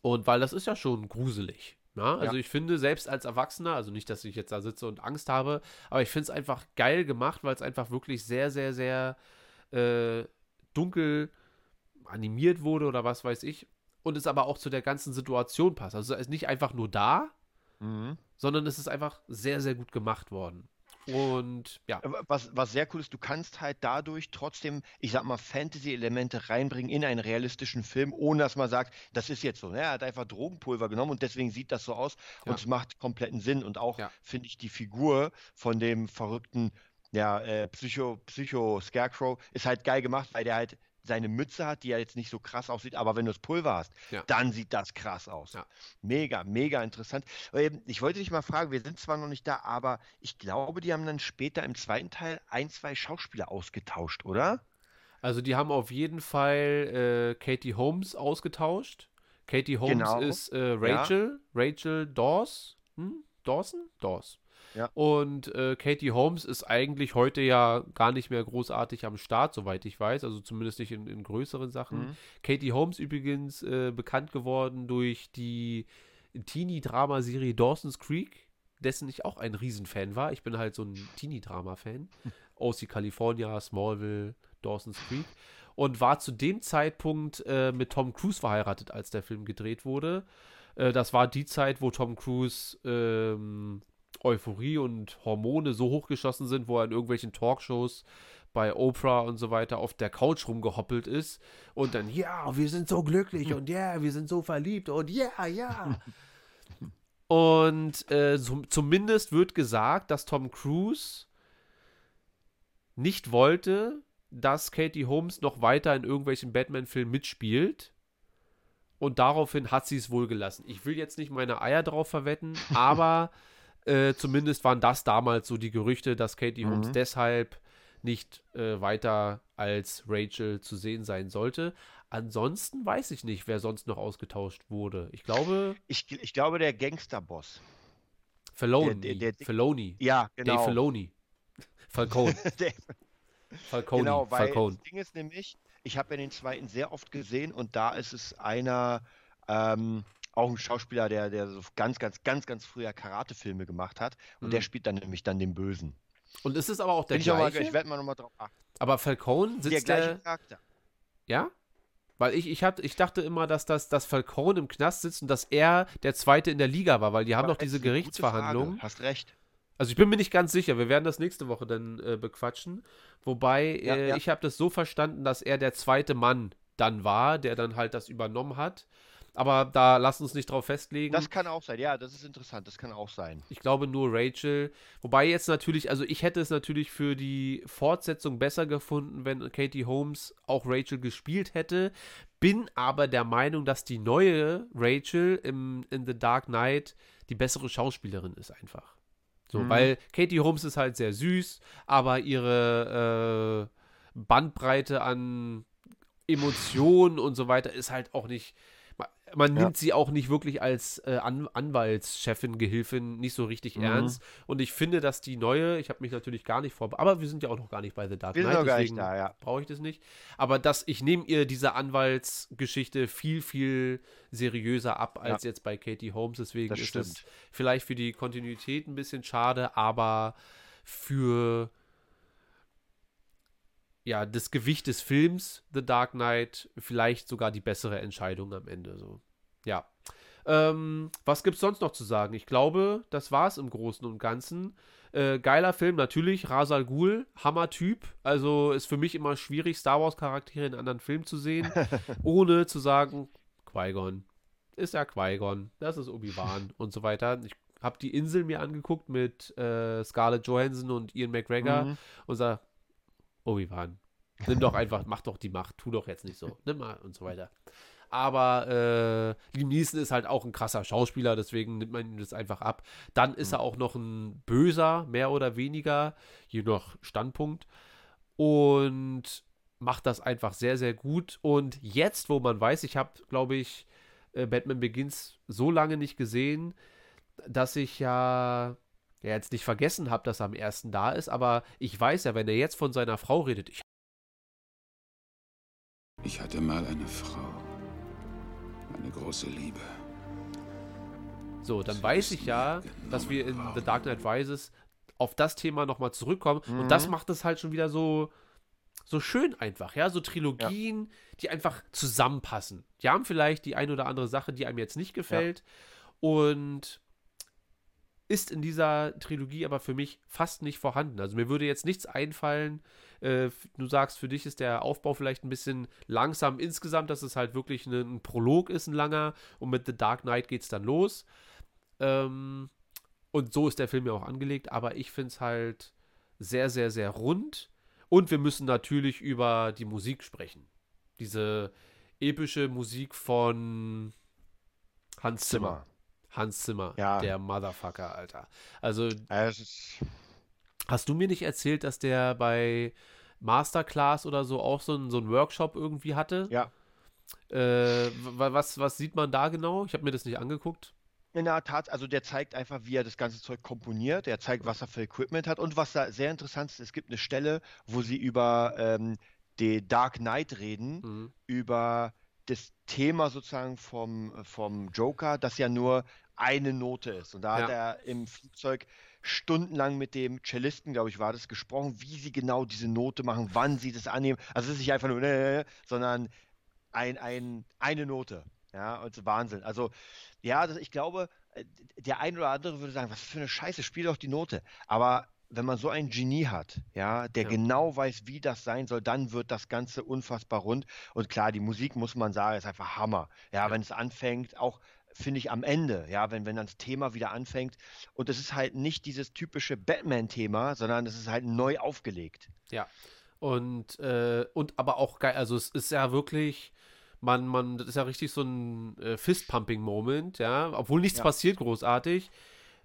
Und weil das ist ja schon gruselig. Ja? Also Ja. ich finde, selbst als Erwachsener, also nicht, dass ich jetzt da sitze und Angst habe, aber ich finde es einfach geil gemacht, weil es einfach wirklich sehr, sehr, sehr äh, dunkel animiert wurde oder was weiß ich. Und es aber auch zu der ganzen Situation passt. Also es ist nicht einfach nur da, Mhm. sondern es ist einfach sehr, sehr gut gemacht worden. Und ja, Was, was sehr cool ist, du kannst halt dadurch trotzdem, ich sag mal, Fantasy-Elemente reinbringen in einen realistischen Film, ohne dass man sagt, das ist jetzt so. Ne? Er hat einfach Drogenpulver genommen und deswegen sieht das so aus Ja. und es macht kompletten Sinn. Und auch Ja. finde ich die Figur von dem verrückten, ja, äh, Psycho, Psycho Scarecrow ist halt geil gemacht, weil der halt seine Mütze hat, die ja jetzt nicht so krass aussieht, aber wenn du das Pulver hast, Ja. dann sieht das krass aus. Ja. Mega, mega interessant. Ich wollte dich mal fragen, wir sind zwar noch nicht da, aber ich glaube, die haben dann später im zweiten Teil ein, zwei Schauspieler ausgetauscht, oder? also die haben auf jeden Fall äh, Katie Holmes ausgetauscht. Katie Holmes Genau. ist äh, Rachel, Rachel Dawes, hm? Dawson? Dawes. Ja. Und äh, Katie Holmes ist eigentlich heute ja gar nicht mehr großartig am Start, soweit ich weiß, also zumindest nicht in, in größeren Sachen. Mhm. Katie Holmes übrigens äh, bekannt geworden durch die Teenie-Drama-Serie Dawson's Creek, dessen ich auch ein Riesenfan war. Ich bin halt so ein Teenie-Drama-Fan. OC California, Smallville, Dawson's Creek. Und war zu dem Zeitpunkt äh, mit Tom Cruise verheiratet, als der Film gedreht wurde. Äh, das war die Zeit, wo Tom Cruise ähm, Euphorie und Hormone so hochgeschossen sind, wo er in irgendwelchen Talkshows bei Oprah und so weiter auf der Couch rumgehoppelt ist und dann, ja, wir sind so glücklich und ja, wir sind so verliebt und ja, ja. Und äh, zum, zumindest wird gesagt, dass Tom Cruise nicht wollte, dass Katie Holmes noch weiter in irgendwelchen Batman-Filmen mitspielt. Und daraufhin hat sie es wohl gelassen. Ich will jetzt nicht meine Eier drauf verwetten, aber äh, zumindest waren das damals so die Gerüchte, dass Katie Holmes Mhm. deshalb nicht äh, weiter als Rachel zu sehen sein sollte. Ansonsten weiß ich nicht, wer sonst noch ausgetauscht wurde. Ich glaube, Ich, ich glaube, der Gangsterboss. Filoni. Der- der- der- Filoni. Ja, Dave genau. Filoni. Falcone. Der, Falcone. genau, weil Falcone. das Ding ist nämlich, ich habe ja den zweiten sehr oft gesehen und da ist es einer, ähm, auch ein Schauspieler, der, der so ganz, ganz, ganz, ganz früher Karate-Filme gemacht hat und Mhm. der spielt dann nämlich dann den Bösen. Und ist es aber auch der Bin ich, gleiche? ich werde mal nochmal drauf achten. aber Falcone Der sitzt gleiche der, Charakter. ja? Weil ich, ich, hab, ich dachte immer, dass das dass Falcone im Knast sitzt und dass er der Zweite in der Liga war, weil die haben doch diese Gerichtsverhandlungen. Hast recht. Also ich bin mir nicht ganz sicher, wir werden das nächste Woche dann äh, bequatschen. Wobei, Ja, äh, ja. ich habe das so verstanden, dass er der zweite Mann dann war, der dann halt das übernommen hat. Aber da lass uns nicht drauf festlegen. Das kann auch sein. Ja, das ist interessant. Das kann auch sein. Ich glaube nur Rachel. Wobei jetzt natürlich, also ich hätte es natürlich für die Fortsetzung besser gefunden, wenn Katie Holmes auch Rachel gespielt hätte. Bin aber der Meinung, dass die neue Rachel im, in The Dark Knight die bessere Schauspielerin ist einfach. So, Mhm. weil Katie Holmes ist halt sehr süß, aber ihre äh, Bandbreite an Emotionen und so weiter ist halt auch nicht. Ma- Man Ja. nimmt sie auch nicht wirklich als äh, An Anwaltschefin, Gehilfin nicht so richtig Mhm. ernst. Und ich finde, dass die neue, ich habe mich natürlich gar nicht vorbereitet, aber wir sind ja auch noch gar nicht bei The Dark Wir sind Knight, noch gar nicht da, ja. brauche ich das nicht. Aber dass ich nehme ihr diese Anwaltsgeschichte viel, viel seriöser ab als jetzt bei Katie Holmes. Deswegen Das ist es stimmt. vielleicht für die Kontinuität ein bisschen schade, aber für ja, das Gewicht des Films The Dark Knight vielleicht sogar die bessere Entscheidung am Ende. So. Ja. Ähm, was gibt's sonst noch zu sagen? Ich glaube, das war's im Großen und Ganzen. Äh, geiler Film, natürlich. Rasal Ghul, Hammer-Typ. Also ist für mich immer schwierig, Star Wars-Charaktere in anderen Filmen zu sehen, ohne zu sagen, Qui-Gon. Ist ja Qui-Gon. Das ist Obi-Wan und so weiter. Ich habe die Insel mir angeguckt mit äh, Scarlett Johansson und Ian McGregor Mhm. und sag, Obi-Wan, nimm doch einfach, mach doch die Macht, tu doch jetzt nicht so, nimm mal und so weiter. Aber äh, Liam Neeson ist halt auch ein krasser Schauspieler, deswegen nimmt man ihm das einfach ab. Dann ist er auch noch ein Böser, mehr oder weniger, je nach Standpunkt. Und macht das einfach sehr, sehr gut. Und jetzt, wo man weiß, ich habe, glaube ich, äh, Batman Begins so lange nicht gesehen, dass ich ja, ja jetzt nicht vergessen habe, dass er am ersten da ist, aber ich weiß ja, wenn er jetzt von seiner Frau redet, ich Ich hatte mal eine Frau. Eine große Liebe. So, dann weiß ich ja, dass wir in The Dark Knight Rises auf das Thema nochmal zurückkommen. Und das macht es halt schon wieder so, so schön einfach, ja. So Trilogien, die einfach zusammenpassen. Die haben vielleicht die ein oder andere Sache, die einem jetzt nicht gefällt. Und ist in dieser Trilogie aber für mich fast nicht vorhanden. Also mir würde jetzt nichts einfallen. Äh, du sagst, für dich ist der Aufbau vielleicht ein bisschen langsam insgesamt, dass es halt wirklich ein, ein Prolog ist, ein langer. Und mit The Dark Knight geht es dann los. Ähm, und so ist der Film ja auch angelegt. Aber ich finde es halt sehr, sehr, sehr rund. Und wir müssen natürlich über die Musik sprechen. Diese epische Musik von Hans Zimmer. Zimmer. Hans Zimmer, Ja. der Motherfucker, Alter. Also, ist, hast du mir nicht erzählt, dass der bei Masterclass oder so auch so einen so Workshop irgendwie hatte? ja. Äh, wa- was, was sieht man da genau? Ich habe mir das nicht angeguckt. In der Tat, also der zeigt einfach, wie er das ganze Zeug komponiert. Er zeigt, was er für Equipment hat. Und was da sehr interessant ist, es gibt eine Stelle, wo sie über ähm, die Dark Knight reden, Mhm. über das Thema sozusagen vom, vom Joker, das ja nur eine Note ist. Und da hat Ja. er im Flugzeug stundenlang mit dem Cellisten, glaube ich, war das, gesprochen, wie sie genau diese Note machen, wann sie das annehmen. Also es ist nicht einfach nur, äh, sondern ein, ein, eine Note. Ja, und Wahnsinn. Also, ja, das, ich glaube, äh, der ein oder andere würde sagen, was für eine Scheiße, spiel doch die Note. Aber wenn man so ein Genie hat, ja, der Ja. genau weiß, wie das sein soll, dann wird das Ganze unfassbar rund. Und klar, die Musik, muss man sagen, ist einfach Hammer. Ja, wenn es anfängt, auch finde ich am Ende, ja, wenn, wenn dann das Thema wieder anfängt. Und es ist halt nicht dieses typische Batman-Thema, sondern es ist halt neu aufgelegt. Ja. Und, äh, und aber auch geil, also es ist ja wirklich, man, man, das ist ja richtig so ein äh, Fist-Pumping-Moment, ja, obwohl nichts Ja. passiert großartig,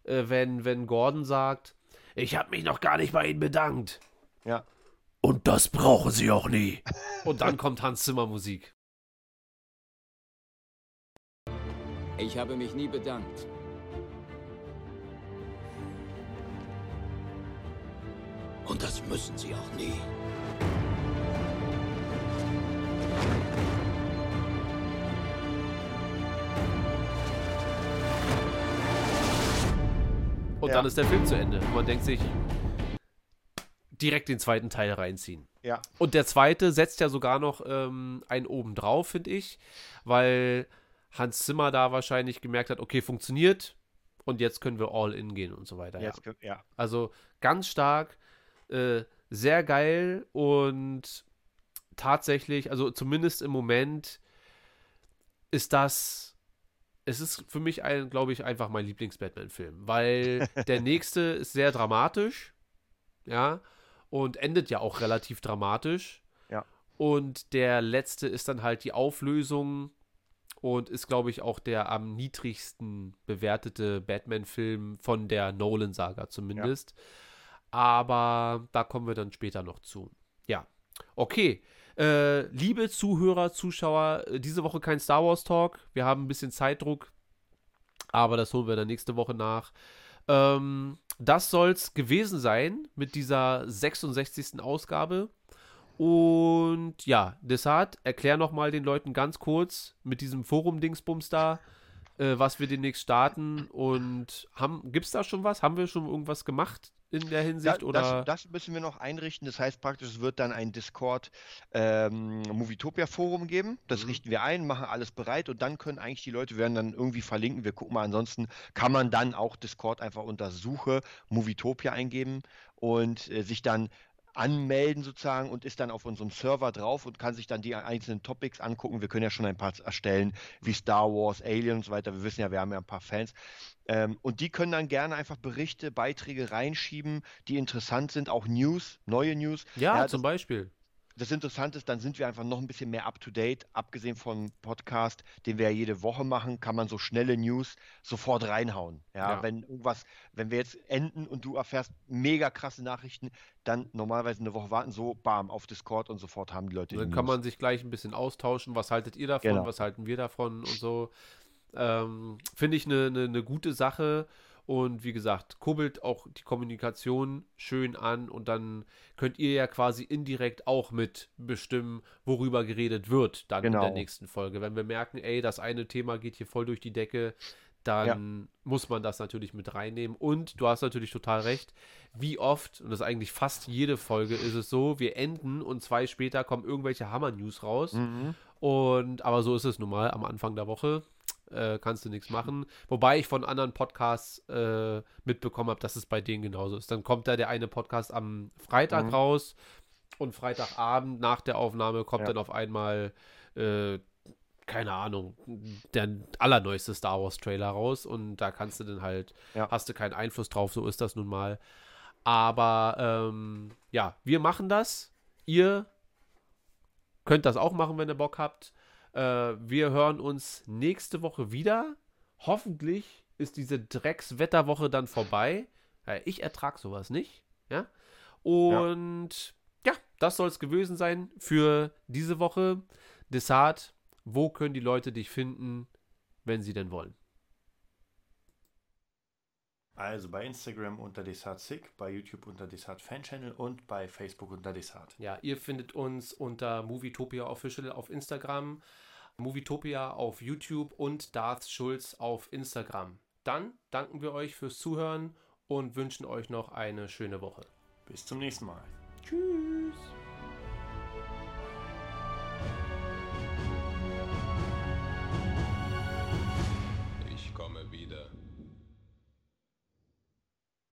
äh, wenn, wenn Gordon sagt, ich habe mich noch gar nicht bei Ihnen bedankt. Ja. Und das brauchen Sie auch nie. Und dann kommt Hans Zimmer Musik. Ich habe mich nie bedankt. Und das müssen sie auch nie. Und Ja. dann ist der Film zu Ende. Und man denkt sich, direkt den zweiten Teil reinziehen. Ja. Und der zweite setzt ja sogar noch ähm, einen oben drauf, finde ich, weil Hans Zimmer da wahrscheinlich gemerkt hat, okay, funktioniert und jetzt können wir all in gehen und so weiter. Ja. Jetzt, kö- ja. Also ganz stark, äh, sehr geil und tatsächlich, also zumindest im Moment ist das, es ist für mich, ein, glaube ich, einfach mein Lieblings-Batman-Film, weil der nächste ist sehr dramatisch, ja, und endet ja auch relativ dramatisch. Ja. Und der letzte ist dann halt die Auflösung und ist, glaube ich, auch der am niedrigsten bewertete Batman-Film von der Nolan-Saga zumindest. Aber da kommen wir dann später noch zu. Ja, okay. Äh, liebe Zuhörer, Zuschauer, äh, diese Woche kein Star Wars Talk. Wir haben ein bisschen Zeitdruck, aber das holen wir dann nächste Woche nach. Ähm, das soll's gewesen sein mit dieser 66. Ausgabe. Und ja, Desart, erklär noch mal den Leuten ganz kurz mit diesem Forum-Dingsbums da, äh, was wir demnächst starten. Und haben, gibt's da schon was? Haben wir schon irgendwas gemacht in der Hinsicht? Da, oder? das, das müssen wir noch einrichten. Das heißt praktisch, es wird dann ein Discord ähm, Movietopia Forum geben. Das Mhm. richten wir ein, machen alles bereit und dann können eigentlich die Leute, werden dann irgendwie verlinken. Wir gucken mal, ansonsten kann man dann auch Discord einfach unter Suche Movietopia eingeben und äh, sich dann anmelden sozusagen und ist dann auf unserem Server drauf und kann sich dann die einzelnen Topics angucken. Wir können ja schon ein paar erstellen, wie Star Wars, Alien und so weiter. Wir wissen ja, wir haben ja ein paar Fans. Ähm, und die können dann gerne einfach Berichte, Beiträge reinschieben, die interessant sind, auch News, neue News. ja, das, zum Beispiel. Das Interessante ist, dann sind wir einfach noch ein bisschen mehr up to date. Abgesehen vom Podcast, den wir ja jede Woche machen, kann man so schnelle News sofort reinhauen. Ja, Ja. wenn irgendwas, wenn wir jetzt enden und du erfährst mega krasse Nachrichten, dann normalerweise eine Woche warten, so bam, auf Discord und sofort haben die Leute die Dann kann News. man sich gleich ein bisschen austauschen. Was haltet ihr davon? Genau. Was halten wir davon und so. Ähm, Finde ich eine ne, ne gute Sache. Und wie gesagt, kurbelt auch die Kommunikation schön an und dann könnt ihr ja quasi indirekt auch mit bestimmen, worüber geredet wird dann in Genau. der nächsten Folge. Wenn wir merken, ey, das eine Thema geht hier voll durch die Decke, dann muss man das natürlich mit reinnehmen. Und du hast natürlich total recht, wie oft, und das ist eigentlich fast jede Folge, ist es so, wir enden und zwei später kommen irgendwelche Hammer-News raus. Mhm. Und aber so ist es nun mal am Anfang der Woche. Äh, kannst du nichts machen. Wobei ich von anderen Podcasts äh, mitbekommen habe, dass es bei denen genauso ist. Dann kommt da der eine Podcast am Freitag Mhm. raus und Freitagabend nach der Aufnahme kommt Ja. dann auf einmal, äh, keine Ahnung, der allerneueste Star Wars Trailer raus und da kannst du dann halt, Ja. hast du keinen Einfluss drauf, so ist das nun mal. Aber ähm, ja, wir machen das. Ihr könnt das auch machen, wenn ihr Bock habt. Äh, wir hören uns nächste Woche wieder. Hoffentlich ist diese Dreckswetterwoche dann vorbei. Äh, ich ertrag sowas nicht. Ja. Und ja, das soll es gewesen sein für diese Woche. Desart, wo können die Leute dich finden, wenn sie denn wollen? Also bei Instagram unter DesartSick, bei YouTube unter Desart Fan Channel und bei Facebook unter Desart. Ja, ihr findet uns unter Movietopia Official auf Instagram, Movietopia auf YouTube und Darth Schulz auf Instagram. Dann danken wir euch fürs Zuhören und wünschen euch noch eine schöne Woche. Bis zum nächsten Mal. Tschüss.